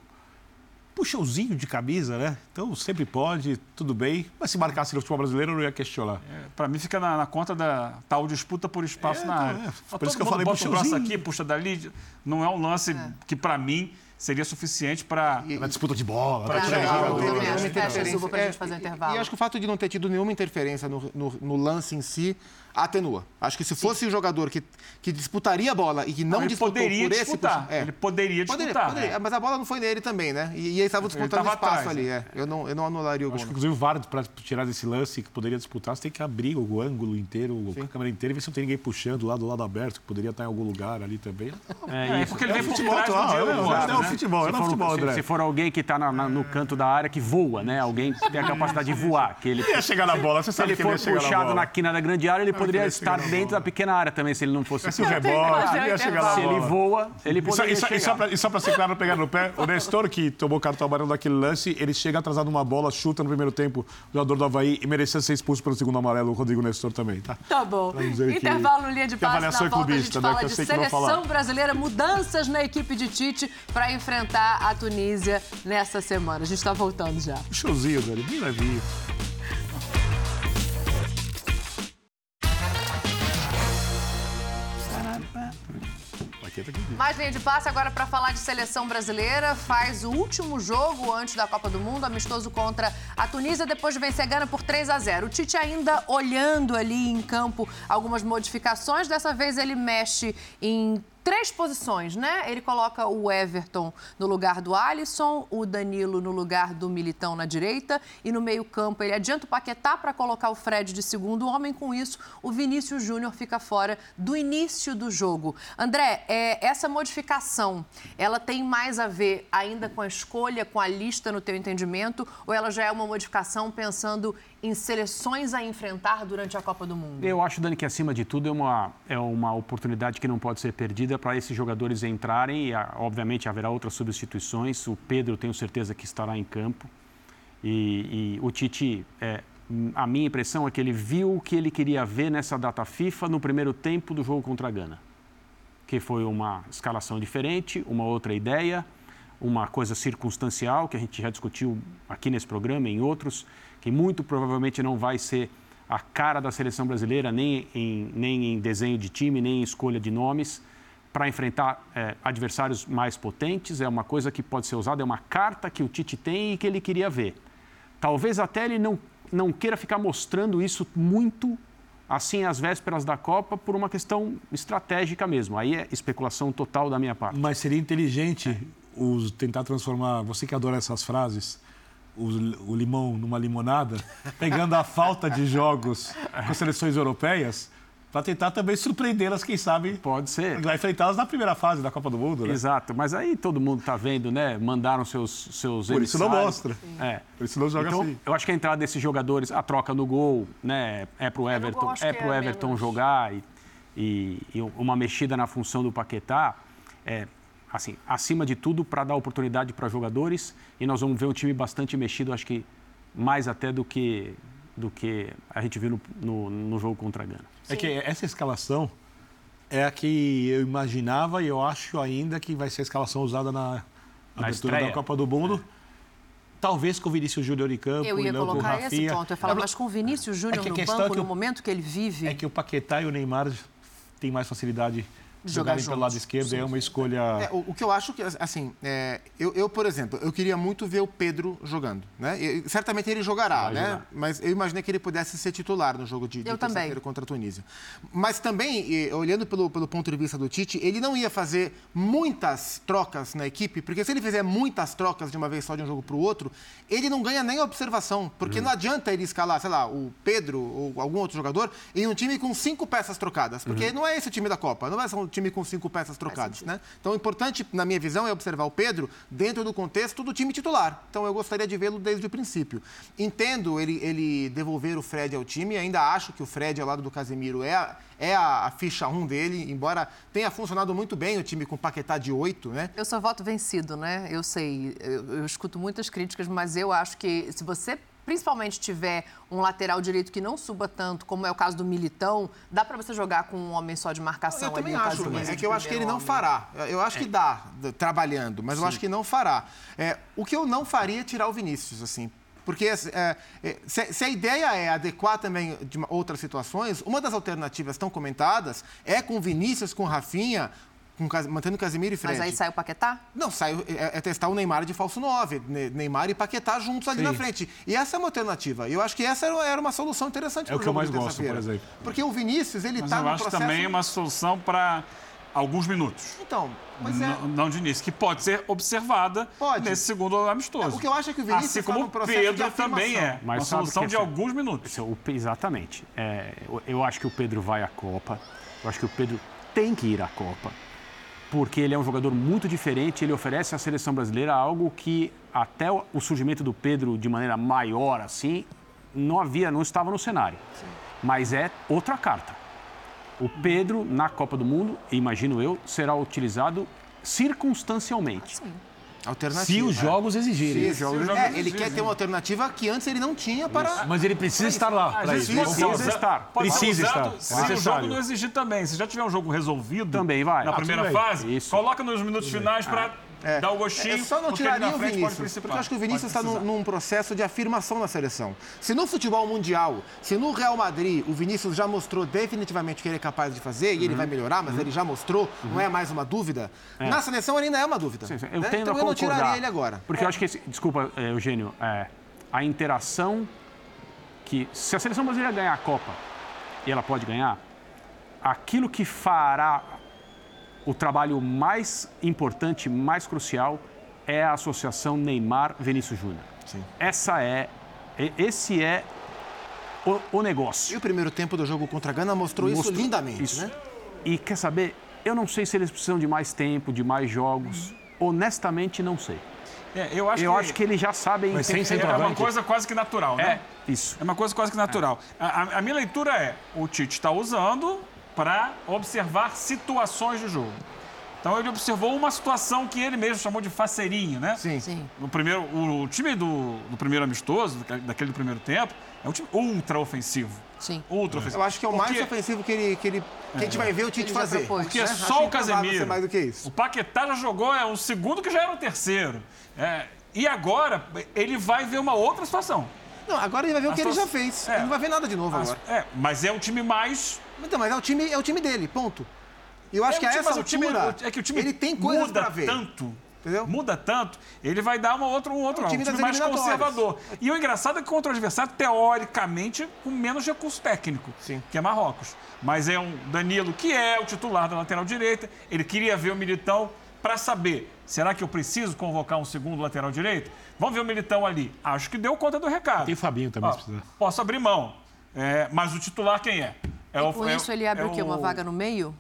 [SPEAKER 2] puxãozinho de camisa, né? Então sempre pode, tudo bem. Mas se marcasse no futebol brasileiro, eu não ia questionar.
[SPEAKER 5] Pra mim fica na, na conta da tal disputa por espaço
[SPEAKER 2] É,
[SPEAKER 5] na
[SPEAKER 2] então,
[SPEAKER 5] área.
[SPEAKER 2] é. Por
[SPEAKER 5] todo
[SPEAKER 2] isso que eu falei
[SPEAKER 5] bota o braço aqui, puxa dali. Não é um lance que, pra mim, seria suficiente para.
[SPEAKER 2] Na disputa de bola.
[SPEAKER 1] Pra
[SPEAKER 2] tirar
[SPEAKER 1] o
[SPEAKER 2] jogador.
[SPEAKER 1] também
[SPEAKER 4] Nenhuma
[SPEAKER 1] acho. Fecha,
[SPEAKER 4] interferência.
[SPEAKER 1] Zuba, pra gente fazer um
[SPEAKER 4] É,
[SPEAKER 1] intervalo.
[SPEAKER 4] E acho que o fato de não ter tido nenhuma interferência no, no- no lance em si atenua. Acho que se fosse o jogador que, que disputaria a bola e que não,
[SPEAKER 5] ele
[SPEAKER 4] disputou
[SPEAKER 5] poderia
[SPEAKER 4] por esse
[SPEAKER 5] disputar.
[SPEAKER 4] puxa- é.
[SPEAKER 5] Ele poderia
[SPEAKER 4] Poderia,
[SPEAKER 5] disputar.
[SPEAKER 4] poderia.
[SPEAKER 5] É.
[SPEAKER 4] Mas a bola não foi nele também, né? E, e eles estavam disputando
[SPEAKER 5] tava
[SPEAKER 4] espaço
[SPEAKER 5] atrás,
[SPEAKER 4] ali.
[SPEAKER 5] né?
[SPEAKER 4] É. Eu, não, eu não anularia o gol.
[SPEAKER 2] Acho que,
[SPEAKER 4] não.
[SPEAKER 2] inclusive, o VAR, para tirar desse lance que poderia disputar, você tem que abrir o ângulo inteiro, a câmera inteira e ver se não tem ninguém puxando lá do lado aberto, que poderia estar em algum lugar ali também.
[SPEAKER 3] É,
[SPEAKER 5] É, porque ele vem por
[SPEAKER 2] futebol
[SPEAKER 5] trás do
[SPEAKER 2] é, é o
[SPEAKER 5] né?
[SPEAKER 2] futebol, é
[SPEAKER 3] Se
[SPEAKER 2] o
[SPEAKER 3] for,
[SPEAKER 2] futebol, André.
[SPEAKER 3] se for alguém que está no canto da área que voa, né? Alguém que tem a capacidade de voar, ele
[SPEAKER 2] Ele ia chegar na bola, você
[SPEAKER 3] se
[SPEAKER 2] sabe
[SPEAKER 3] ele
[SPEAKER 2] que ele ia
[SPEAKER 3] for
[SPEAKER 2] chegar na
[SPEAKER 3] puxado na quina da grande área, ele poderia estar dentro da pequena área também, se ele não fosse.
[SPEAKER 2] Se o rebote, ia chegar
[SPEAKER 1] intervalo.
[SPEAKER 3] Se ele voa, ele
[SPEAKER 2] só,
[SPEAKER 3] poderia
[SPEAKER 2] e só-
[SPEAKER 3] chegar.
[SPEAKER 2] só e pra ser claro, pegar no pé, o Nestor, que tomou cartão amarelo daquele lance, ele chega atrasado numa bola, chuta no primeiro tempo o jogador do Havaí e merecia ser expulso pelo segundo amarelo, o Rodrigo Nestor também, tá?
[SPEAKER 1] Tá bom. Intervalo linha de
[SPEAKER 2] que
[SPEAKER 1] passe.
[SPEAKER 2] avaliação
[SPEAKER 1] Na
[SPEAKER 2] é
[SPEAKER 1] volta a gente
[SPEAKER 2] clubista, né?
[SPEAKER 1] fala
[SPEAKER 2] eu
[SPEAKER 1] de seleção brasileira, mudanças na equipe de Tite para enfrentar a Tunísia nessa semana. A gente está voltando já.
[SPEAKER 2] Showzinho, velho, bem levinho.
[SPEAKER 1] Mais linha de passe agora para falar de seleção brasileira. Faz o último jogo antes da Copa do Mundo, amistoso contra a Tunísia, depois de vencer a Gana por 3 a 0. O Tite ainda olhando ali em campo algumas modificações. Dessa vez ele mexe em três posições, né? Ele coloca o Everton no lugar do Alisson, o Danilo no lugar do Militão na direita e no meio-campo ele adianta o Paquetá para colocar o Fred de segundo homem. Com isso, o Vinícius Júnior fica fora do início do jogo. André, é, essa modificação, ela tem mais a ver ainda com a escolha, com a lista no teu entendimento, ou ela já é uma modificação pensando em seleções a enfrentar durante a Copa do Mundo?
[SPEAKER 3] Eu acho, Dani, que acima de tudo é uma, é uma oportunidade que não pode ser perdida para esses jogadores entrarem. E, obviamente, haverá outras substituições. O Pedro, tenho certeza que estará em campo. E, e o Tite, é, a minha impressão é que ele viu o que ele queria ver nessa data FIFA no primeiro tempo do jogo contra a Gana. Que foi uma escalação diferente, uma outra ideia, uma coisa circunstancial, que a gente já discutiu aqui nesse programa e em outros, que muito provavelmente não vai ser a cara da seleção brasileira, nem em, nem em desenho de time, nem em escolha de nomes, para enfrentar eh, adversários mais potentes. É uma coisa que pode ser usada, é uma carta que o Tite tem e que ele queria ver. Talvez até ele não, não queira ficar mostrando isso muito assim às vésperas da Copa por uma questão estratégica mesmo. Aí é especulação total da minha parte.
[SPEAKER 2] Mas seria inteligente os, tentar transformar, você que adora essas frases, o, o limão numa limonada, pegando a falta de jogos com seleções europeias, para tentar também surpreendê-las, quem sabe,
[SPEAKER 3] Pode ser.
[SPEAKER 2] vai enfrentá-las na primeira fase da Copa do Mundo, né?
[SPEAKER 3] Exato, mas aí todo mundo está vendo, né? Mandaram seus seus
[SPEAKER 2] Por isso não mostra.
[SPEAKER 3] É.
[SPEAKER 2] Por isso não joga
[SPEAKER 3] Então,
[SPEAKER 2] assim.
[SPEAKER 3] eu acho que a entrada desses jogadores, a troca no gol, né, é pro Everton,
[SPEAKER 1] gol, acho
[SPEAKER 3] é pro
[SPEAKER 1] é
[SPEAKER 3] Everton
[SPEAKER 1] menos.
[SPEAKER 3] jogar e, e- e uma mexida na função do Paquetá, é assim, acima de tudo para dar oportunidade para jogadores e nós vamos ver um time bastante mexido, acho que mais até do que do que a gente viu no, no, no jogo contra a Gana.
[SPEAKER 2] É que essa escalação é a que eu imaginava e eu acho ainda que vai ser a escalação usada na,
[SPEAKER 3] Na
[SPEAKER 2] abertura
[SPEAKER 3] estreia.
[SPEAKER 2] da Copa do Mundo. Talvez com o Vinícius Júnior em campo,
[SPEAKER 1] Eu ia
[SPEAKER 2] não com o
[SPEAKER 1] colocar esse
[SPEAKER 2] Rafinha.
[SPEAKER 1] ponto. Eu ia falar,
[SPEAKER 2] É,
[SPEAKER 1] mas com o Vinícius Júnior
[SPEAKER 2] que a
[SPEAKER 1] no banco,
[SPEAKER 2] é que
[SPEAKER 1] no
[SPEAKER 2] o-
[SPEAKER 1] momento que ele vive.
[SPEAKER 2] É que o Paquetá e o Neymar têm mais facilidade de
[SPEAKER 1] Jogar
[SPEAKER 2] jogarem pelo lado esquerdo. É uma escolha...
[SPEAKER 4] É, o, o que eu acho que, assim, é, eu, eu, por exemplo, eu queria muito ver o Pedro jogando, né? E, certamente ele jogará,
[SPEAKER 3] Vai
[SPEAKER 4] né?
[SPEAKER 3] jogar.
[SPEAKER 4] Mas eu imaginei que ele pudesse ser titular no jogo de, de terça-feira contra a Tunísia. Mas também, e, olhando pelo, pelo ponto de vista do Tite, ele não ia fazer muitas trocas na equipe, porque se ele fizer muitas trocas de uma vez só de um jogo para o outro, ele não ganha nem a observação, porque não adianta ele escalar, sei lá, o Pedro ou algum outro jogador em um time com cinco peças trocadas, porque não é esse o time da Copa, não vai ser um time com cinco peças trocadas, né? Então, o importante, na minha visão, é observar o Pedro dentro do contexto do time titular. Então, eu gostaria de vê-lo desde o princípio. Entendo ele, ele devolver o Fred ao time, ainda acho que o Fred, ao lado do Casemiro, é a, é a, ficha 1 dele, embora tenha funcionado muito bem o time com Paquetá de 8, né?
[SPEAKER 1] Eu sou voto vencido, né? Eu sei, eu, eu escuto muitas críticas, mas eu acho que se você principalmente tiver um lateral direito que não suba tanto, como é o caso do Militão, dá para você jogar com um homem só de marcação
[SPEAKER 4] Eu
[SPEAKER 1] ali.
[SPEAKER 4] também
[SPEAKER 1] no caso
[SPEAKER 4] acho, é que eu acho que ele não
[SPEAKER 1] homem.
[SPEAKER 4] fará. Eu acho que dá, trabalhando, mas eu acho que não fará. É, o que eu não faria é tirar o Vinícius, assim. Porque é, é, se, se a ideia é adequar também de outras situações, uma das alternativas tão comentadas é com o Vinícius, com o Rafinha, com, mantendo Casemiro e Fred.
[SPEAKER 1] Mas aí sai o Paquetá?
[SPEAKER 4] Não, saiu, é, é testar o Neymar de falso 9, Ne- Neymar e Paquetá juntos ali
[SPEAKER 2] Sim.
[SPEAKER 4] na frente. E essa é uma alternativa. E eu acho que essa era, era uma solução interessante
[SPEAKER 2] É
[SPEAKER 4] pro
[SPEAKER 2] o que eu mais gosto, por exemplo.
[SPEAKER 4] Porque o Vinícius, ele
[SPEAKER 5] Mas
[SPEAKER 4] tá
[SPEAKER 5] eu
[SPEAKER 4] no
[SPEAKER 5] acho
[SPEAKER 4] processo...
[SPEAKER 5] também uma solução para alguns minutos.
[SPEAKER 4] Então, pois é.
[SPEAKER 5] Não, não de início, que pode ser observada
[SPEAKER 4] Pode.
[SPEAKER 5] nesse segundo amistoso.
[SPEAKER 4] O que eu acho é que o Vinícius
[SPEAKER 5] Assim
[SPEAKER 4] está
[SPEAKER 5] como o
[SPEAKER 4] processo de
[SPEAKER 5] Pedro também é.
[SPEAKER 3] Mas
[SPEAKER 5] uma solução de
[SPEAKER 3] é-
[SPEAKER 5] alguns minutos.
[SPEAKER 3] É o- Exatamente. É, eu- eu acho que o Pedro vai à Copa. Eu acho que o Pedro tem que ir à Copa. Porque ele é um jogador muito diferente, ele oferece à seleção brasileira algo que até o surgimento do Pedro de maneira maior assim, não havia, não estava no cenário. Mas é outra carta. O Pedro na Copa do Mundo, imagino eu, será utilizado circunstancialmente.
[SPEAKER 4] Alternativa.
[SPEAKER 2] Se os jogos exigirem.
[SPEAKER 4] Se- é, ele quer ter uma alternativa que antes ele não tinha para...
[SPEAKER 2] Mas ele precisa estar lá para isso.
[SPEAKER 3] Precisa
[SPEAKER 5] usado-
[SPEAKER 3] estar.
[SPEAKER 2] Precisa estar. É
[SPEAKER 5] Se o jogo não exigir também. Se já tiver um jogo resolvido
[SPEAKER 3] Também vai.
[SPEAKER 5] na
[SPEAKER 3] Ah,
[SPEAKER 5] primeira fase,
[SPEAKER 3] Isso.
[SPEAKER 5] coloca nos minutos finais para
[SPEAKER 4] É.
[SPEAKER 5] dar o gostinho.
[SPEAKER 4] É, só não tiraria o Vinícius, porque eu acho que o Vinícius está num, num processo de afirmação na seleção. Se no futebol mundial, se no Real Madrid o Vinícius já mostrou definitivamente o que ele é capaz de fazer e
[SPEAKER 5] Uhum.
[SPEAKER 4] ele vai melhorar, mas ele já mostrou, não é mais uma dúvida, na seleção ele ainda é uma dúvida.
[SPEAKER 3] Sim, sim. Eu
[SPEAKER 4] né?
[SPEAKER 3] tendo
[SPEAKER 4] então eu não tiraria ele agora.
[SPEAKER 3] Porque eu acho que, esse, desculpa, é, Eugênio, é, a interação que, se a seleção brasileira ganhar a Copa, e ela pode ganhar, aquilo que fará o trabalho mais importante, mais crucial, é a associação Neymar-Vinícius Júnior. Essa é, e- esse é o, o
[SPEAKER 4] E
[SPEAKER 3] negócio.
[SPEAKER 4] o primeiro tempo do jogo contra a Gana mostrou, isso
[SPEAKER 3] Mostrou-
[SPEAKER 4] lindamente,
[SPEAKER 3] isso.
[SPEAKER 4] né?
[SPEAKER 3] E quer saber, eu não sei se eles precisam de mais tempo, de mais jogos. Honestamente, não sei.
[SPEAKER 5] É, eu acho
[SPEAKER 3] Eu
[SPEAKER 5] que,
[SPEAKER 3] acho que eles já sabem.
[SPEAKER 2] Mas sem
[SPEAKER 5] é uma coisa quase que natural, né?
[SPEAKER 3] É, isso.
[SPEAKER 5] É uma coisa quase que natural. A, a- a minha leitura é: o Tite está usando para observar situações de jogo. Então ele observou uma situação que ele mesmo chamou de faceirinho, né?
[SPEAKER 4] Sim.
[SPEAKER 1] Sim.
[SPEAKER 5] No primeiro, o, o time do, do primeiro amistoso, daquele- do primeiro tempo, é um time ultra ofensivo.
[SPEAKER 1] Sim.
[SPEAKER 5] Ultra ofensivo.
[SPEAKER 4] Eu acho que é o mais
[SPEAKER 5] Porque-
[SPEAKER 4] ofensivo que, ele, que, ele, que a gente vai ver o Tite fazer.
[SPEAKER 1] propôs.
[SPEAKER 5] Porque
[SPEAKER 4] né?
[SPEAKER 5] é
[SPEAKER 4] Acho
[SPEAKER 5] só o Casemiro.
[SPEAKER 4] mais do que isso.
[SPEAKER 5] O Paquetá já jogou, é o segundo que já era o terceiro. É, e agora ele vai ver uma outra situação.
[SPEAKER 4] Não, agora ele vai ver o
[SPEAKER 5] A
[SPEAKER 4] que ele já
[SPEAKER 5] situação-
[SPEAKER 4] fez.
[SPEAKER 5] É.
[SPEAKER 4] Ele não vai ver nada de novo agora.
[SPEAKER 5] É, mas é um time mais
[SPEAKER 4] Então, mas é o time, é o time dele, ponto. E eu acho
[SPEAKER 5] É
[SPEAKER 4] que
[SPEAKER 5] um
[SPEAKER 4] a
[SPEAKER 5] time-
[SPEAKER 4] essa
[SPEAKER 5] o time,
[SPEAKER 4] altura,
[SPEAKER 5] é que o time
[SPEAKER 4] ele tem coisas
[SPEAKER 5] muda
[SPEAKER 4] pra ver.
[SPEAKER 5] tanto.
[SPEAKER 4] Entendeu?
[SPEAKER 5] Muda tanto, ele vai dar uma outra, um outro
[SPEAKER 4] É o time
[SPEAKER 5] um time mais conservador. E o engraçado é que contra o adversário, teoricamente, com menos recurso técnico,
[SPEAKER 4] Sim.
[SPEAKER 5] que é Marrocos. Mas é um Danilo que é o titular da lateral direita. Ele queria ver o Militão para saber, será que eu preciso convocar um segundo lateral direito? Vamos ver o Militão ali. Acho que deu conta do recado.
[SPEAKER 2] Tem o Fabinho também,
[SPEAKER 5] Ó,
[SPEAKER 2] se precisar.
[SPEAKER 5] Posso abrir mão. É, mas o titular quem é? É
[SPEAKER 1] E com
[SPEAKER 5] é
[SPEAKER 1] isso ele abre
[SPEAKER 5] é
[SPEAKER 1] o quê? Uma vaga no meio?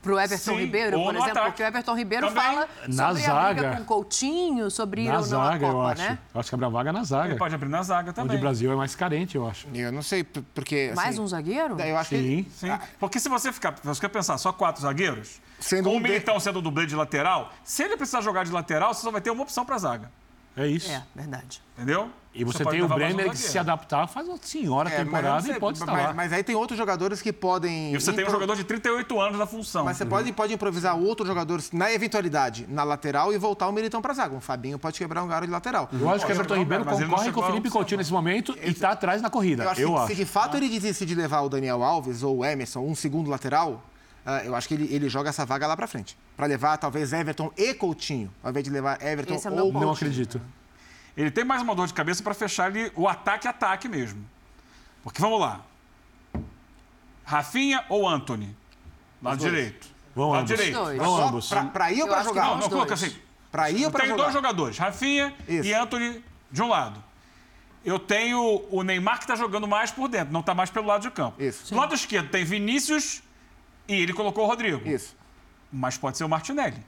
[SPEAKER 1] Pro Everton
[SPEAKER 5] Sim,
[SPEAKER 1] Ribeiro, por exemplo?
[SPEAKER 5] ataque.
[SPEAKER 1] Porque o Everton Ribeiro
[SPEAKER 5] Também.
[SPEAKER 1] fala
[SPEAKER 2] Na
[SPEAKER 1] sobre a briga
[SPEAKER 2] zaga.
[SPEAKER 1] com o Coutinho, sobre ir
[SPEAKER 2] Na
[SPEAKER 1] ou não
[SPEAKER 2] zaga, eu
[SPEAKER 1] Copa,
[SPEAKER 2] acho.
[SPEAKER 1] né?
[SPEAKER 2] Eu acho que abre a vaga na zaga.
[SPEAKER 5] Ele pode abrir na zaga também.
[SPEAKER 2] Onde o Brasil é mais carente, eu acho.
[SPEAKER 4] Eu não sei, porque...
[SPEAKER 1] Mais
[SPEAKER 4] assim,
[SPEAKER 1] um zagueiro?
[SPEAKER 4] Eu acho que...
[SPEAKER 2] Sim.
[SPEAKER 5] Sim. Porque se você ficar, você quer pensar só quatro zagueiros,
[SPEAKER 4] Sendo
[SPEAKER 5] com
[SPEAKER 4] um
[SPEAKER 5] o
[SPEAKER 4] de-
[SPEAKER 5] Militão sendo dublê de lateral, se ele precisar jogar de lateral, você só vai ter uma opção para zaga.
[SPEAKER 2] É isso.
[SPEAKER 1] É, verdade.
[SPEAKER 5] Entendeu?
[SPEAKER 2] E você,
[SPEAKER 5] pode
[SPEAKER 2] tem o
[SPEAKER 5] um
[SPEAKER 2] Bremer que se adaptar, faz uma senhora
[SPEAKER 4] É,
[SPEAKER 2] temporada
[SPEAKER 4] sei,
[SPEAKER 2] e pode estar
[SPEAKER 4] mas,
[SPEAKER 2] lá.
[SPEAKER 4] mas aí tem outros jogadores que podem...
[SPEAKER 5] E você tem um
[SPEAKER 4] impro-
[SPEAKER 5] jogador de 38 anos na função.
[SPEAKER 4] Mas você pode, pode improvisar outro jogador na eventualidade, na lateral e voltar o Militão pra zaga. Um Fabinho pode quebrar um garo de lateral.
[SPEAKER 2] Eu acho que o Everton Ribeiro concorre com o Felipe. Coutinho nesse momento e está atrás na corrida.
[SPEAKER 4] Eu acho
[SPEAKER 2] Eu
[SPEAKER 4] que
[SPEAKER 2] acho.
[SPEAKER 4] se de fato ele desiste de levar o Daniel Alves ou o Emerson, um segundo lateral, ah, eu acho que ele, ele joga essa vaga lá pra frente. Pra levar talvez Everton e Coutinho, ao invés de levar Everton
[SPEAKER 1] Esse é
[SPEAKER 4] ou Coutinho.
[SPEAKER 2] Não acredito.
[SPEAKER 5] Ele tem mais uma dor de cabeça para fechar ali o ataque-ataque mesmo. Porque vamos lá. Rafinha ou Anthony? Lado
[SPEAKER 4] dois.
[SPEAKER 5] direito.
[SPEAKER 2] Vão
[SPEAKER 5] Lado
[SPEAKER 2] ambos.
[SPEAKER 5] direito.
[SPEAKER 1] Dois.
[SPEAKER 2] Vão
[SPEAKER 4] Só
[SPEAKER 2] ambos.
[SPEAKER 4] pra, pra ir ou
[SPEAKER 1] Eu
[SPEAKER 4] pra jogar?
[SPEAKER 5] Não,
[SPEAKER 1] Os
[SPEAKER 5] não, coloca assim.
[SPEAKER 4] Pra ir ou pra
[SPEAKER 5] Tem
[SPEAKER 4] jogar?
[SPEAKER 5] dois jogadores, Rafinha
[SPEAKER 4] Isso.
[SPEAKER 5] e Anthony de um lado. Eu tenho o Neymar que está jogando mais por dentro, não está mais pelo lado de campo.
[SPEAKER 4] Isso.
[SPEAKER 5] Do lado esquerdo tem Vinícius e ele colocou o Rodrigo.
[SPEAKER 4] Isso.
[SPEAKER 5] Mas pode ser o Martinelli.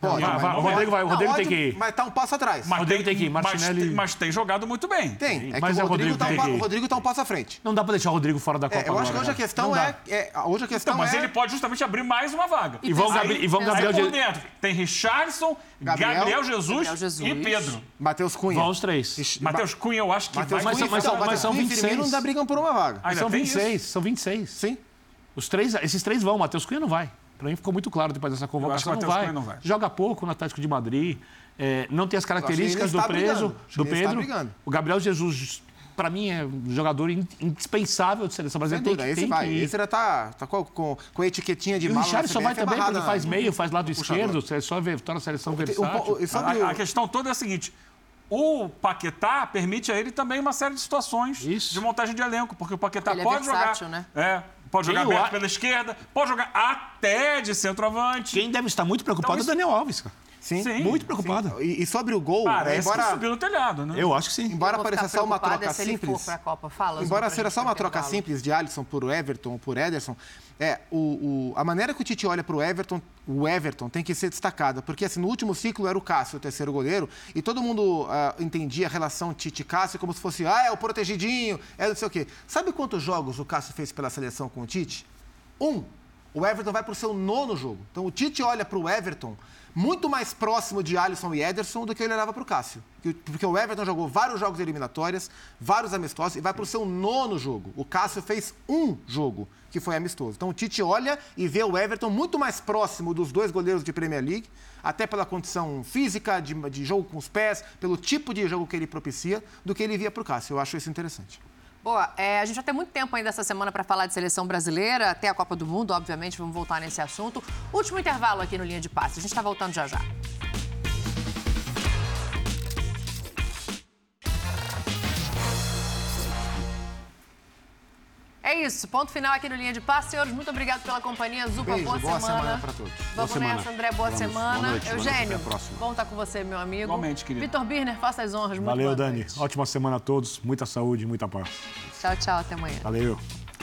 [SPEAKER 4] Pode. Mas
[SPEAKER 2] vai,
[SPEAKER 4] não
[SPEAKER 2] o Rodrigo vai, o
[SPEAKER 4] Não,
[SPEAKER 2] Rodrigo tem
[SPEAKER 4] ótimo,
[SPEAKER 2] que ir.
[SPEAKER 4] Mas tá um passo atrás.
[SPEAKER 5] Mas
[SPEAKER 2] Rodrigo tem que ir,
[SPEAKER 5] mas
[SPEAKER 2] Martinelli-
[SPEAKER 5] tem- Mas, tem jogado muito bem.
[SPEAKER 4] Tem. É
[SPEAKER 2] Mas
[SPEAKER 4] que
[SPEAKER 2] é
[SPEAKER 4] o
[SPEAKER 2] o
[SPEAKER 4] Rodrigo,
[SPEAKER 2] Rodrigo
[SPEAKER 4] tá um,
[SPEAKER 2] tem
[SPEAKER 4] pa-
[SPEAKER 2] que ir.
[SPEAKER 4] o Rodrigo tá um passo à frente.
[SPEAKER 2] Não dá pra deixar o Rodrigo fora da Copa
[SPEAKER 4] É, eu acho que
[SPEAKER 2] agora,
[SPEAKER 4] hoje a
[SPEAKER 2] né?
[SPEAKER 4] questão
[SPEAKER 2] Não dá.
[SPEAKER 4] é, é- Hoje a questão
[SPEAKER 5] Então, mas
[SPEAKER 4] é.
[SPEAKER 5] ele pode justamente abrir mais uma vaga.
[SPEAKER 1] E
[SPEAKER 2] Gabri- Ivan
[SPEAKER 1] pensar-
[SPEAKER 5] Aí
[SPEAKER 2] Gabriel
[SPEAKER 5] por
[SPEAKER 2] de-
[SPEAKER 5] dentro tem Richardson,
[SPEAKER 4] Gabriel,
[SPEAKER 5] Gabriel, Jesus,
[SPEAKER 1] Gabriel Jesus.
[SPEAKER 5] e Pedro.
[SPEAKER 4] Matheus Cunha.
[SPEAKER 2] Vão os três.
[SPEAKER 4] Ixi,
[SPEAKER 5] Matheus Cunha, eu acho que
[SPEAKER 4] Matheus
[SPEAKER 5] vai.
[SPEAKER 2] Mas
[SPEAKER 4] Cunha,
[SPEAKER 2] são- mas
[SPEAKER 4] então,
[SPEAKER 2] são- mas
[SPEAKER 4] Matheus
[SPEAKER 2] são
[SPEAKER 4] Cunha e Firmino
[SPEAKER 2] 26.
[SPEAKER 4] ainda brigam por uma vaga.
[SPEAKER 5] Ainda
[SPEAKER 2] São
[SPEAKER 5] tem
[SPEAKER 2] 26, são 26.
[SPEAKER 4] Sim.
[SPEAKER 2] Os três, esses três vão, Matheus Cunha não vai. Pra mim ficou muito claro depois dessa convocação,
[SPEAKER 5] que
[SPEAKER 2] não
[SPEAKER 5] o
[SPEAKER 2] vai.
[SPEAKER 5] Matheus Cunha não vai.
[SPEAKER 2] Joga pouco no Atlético de Madrid, é, não tem as
[SPEAKER 4] que
[SPEAKER 2] características do preso, do Pedro. O Gabriel Jesus para mim, é um jogador indispensável de seleção brasileira.
[SPEAKER 4] Sem dúvida, esse vai. Esse já tá, tá com, com, com a etiquetinha de
[SPEAKER 2] e
[SPEAKER 4] mala.
[SPEAKER 2] O Richard só vai também, porque ele faz meio, faz lado esquerdo, é só ver, tá na seleção versátil.
[SPEAKER 5] O, a, a questão toda é a seguinte, o Paquetá permite a ele também uma série de situações
[SPEAKER 2] Isso.
[SPEAKER 5] de montagem de elenco, porque o Paquetá
[SPEAKER 1] ele é
[SPEAKER 5] pode
[SPEAKER 1] versátil,
[SPEAKER 5] jogar.
[SPEAKER 1] Né?
[SPEAKER 5] É, pode jogar aberto pela esquerda, pode jogar até de centroavante.
[SPEAKER 2] Quem deve estar muito preocupado
[SPEAKER 5] Então,
[SPEAKER 2] é o Daniel Alves, cara.
[SPEAKER 4] Sim.
[SPEAKER 5] Sim.
[SPEAKER 2] Muito preocupado.
[SPEAKER 4] E, e sobre o gol,
[SPEAKER 5] Parece
[SPEAKER 4] embora,
[SPEAKER 5] que subiu no telhado, né?
[SPEAKER 2] Eu acho que sim.
[SPEAKER 4] embora
[SPEAKER 1] vou
[SPEAKER 4] pareça só uma
[SPEAKER 1] preocupada
[SPEAKER 4] troca
[SPEAKER 1] se ele for
[SPEAKER 4] simples.
[SPEAKER 1] pra Copa. Fala,
[SPEAKER 4] Embora seja só uma troca simples de Alisson por Everton ou por Ederson, é, o, o- a maneira que o Tite olha para o Everton, o Everton tem que ser destacada, porque assim, no último ciclo era o Cássio, o terceiro goleiro, e todo mundo ah, entendia a relação Tite-Cássio como se fosse, ah, é o protegidinho, é não sei o quê. Sabe quantos jogos o Cássio fez pela seleção com o Tite? Um. O Everton vai para o seu nono jogo. Então o Tite olha para o Everton muito mais próximo de Alisson e Ederson do que ele olhava para o Cássio. Porque o Everton jogou vários jogos eliminatórias, vários amistosos, e vai para o seu nono jogo. O Cássio fez um jogo, que foi amistoso. Então o Tite olha e vê o Everton muito mais próximo dos dois goleiros de Premier League, até pela condição física, de, de jogo com os pés, pelo tipo de jogo que ele propicia, do que ele via para o Cássio. Eu acho isso interessante.
[SPEAKER 1] Boa, é, a gente vai ter muito tempo ainda essa semana para falar de seleção brasileira, até a Copa do Mundo, obviamente, vamos voltar nesse assunto. Último intervalo aqui no Linha de Passe, a gente está voltando já já. É isso, ponto final aqui no Linha de Passe. Senhores, muito obrigado pela companhia. Zupa,
[SPEAKER 4] Beijo,
[SPEAKER 1] boa,
[SPEAKER 4] boa
[SPEAKER 1] semana.
[SPEAKER 4] semana pra todos.
[SPEAKER 1] Vamos
[SPEAKER 2] semana.
[SPEAKER 1] nessa, André, boa
[SPEAKER 3] Vamos.
[SPEAKER 1] semana.
[SPEAKER 3] Boa noite, boa noite,
[SPEAKER 1] Eugênio,
[SPEAKER 3] até a próxima.
[SPEAKER 1] bom estar com você, meu amigo.
[SPEAKER 5] Igualmente, querido.
[SPEAKER 1] Vitor Birner, faça as honras. Muito
[SPEAKER 2] Valeu,
[SPEAKER 1] boa
[SPEAKER 2] Dani.
[SPEAKER 1] noite.
[SPEAKER 2] Ótima semana a todos. Muita saúde, muita paz.
[SPEAKER 1] Tchau, tchau, até amanhã.
[SPEAKER 2] Valeu.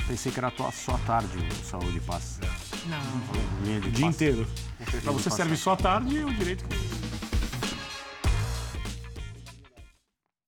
[SPEAKER 3] Pensei que era tua- só à tarde Saúde e Paz.
[SPEAKER 1] Não.
[SPEAKER 3] Linha de
[SPEAKER 2] O dia
[SPEAKER 3] passe.
[SPEAKER 2] inteiro. Pra você serve só à tarde e o direito que.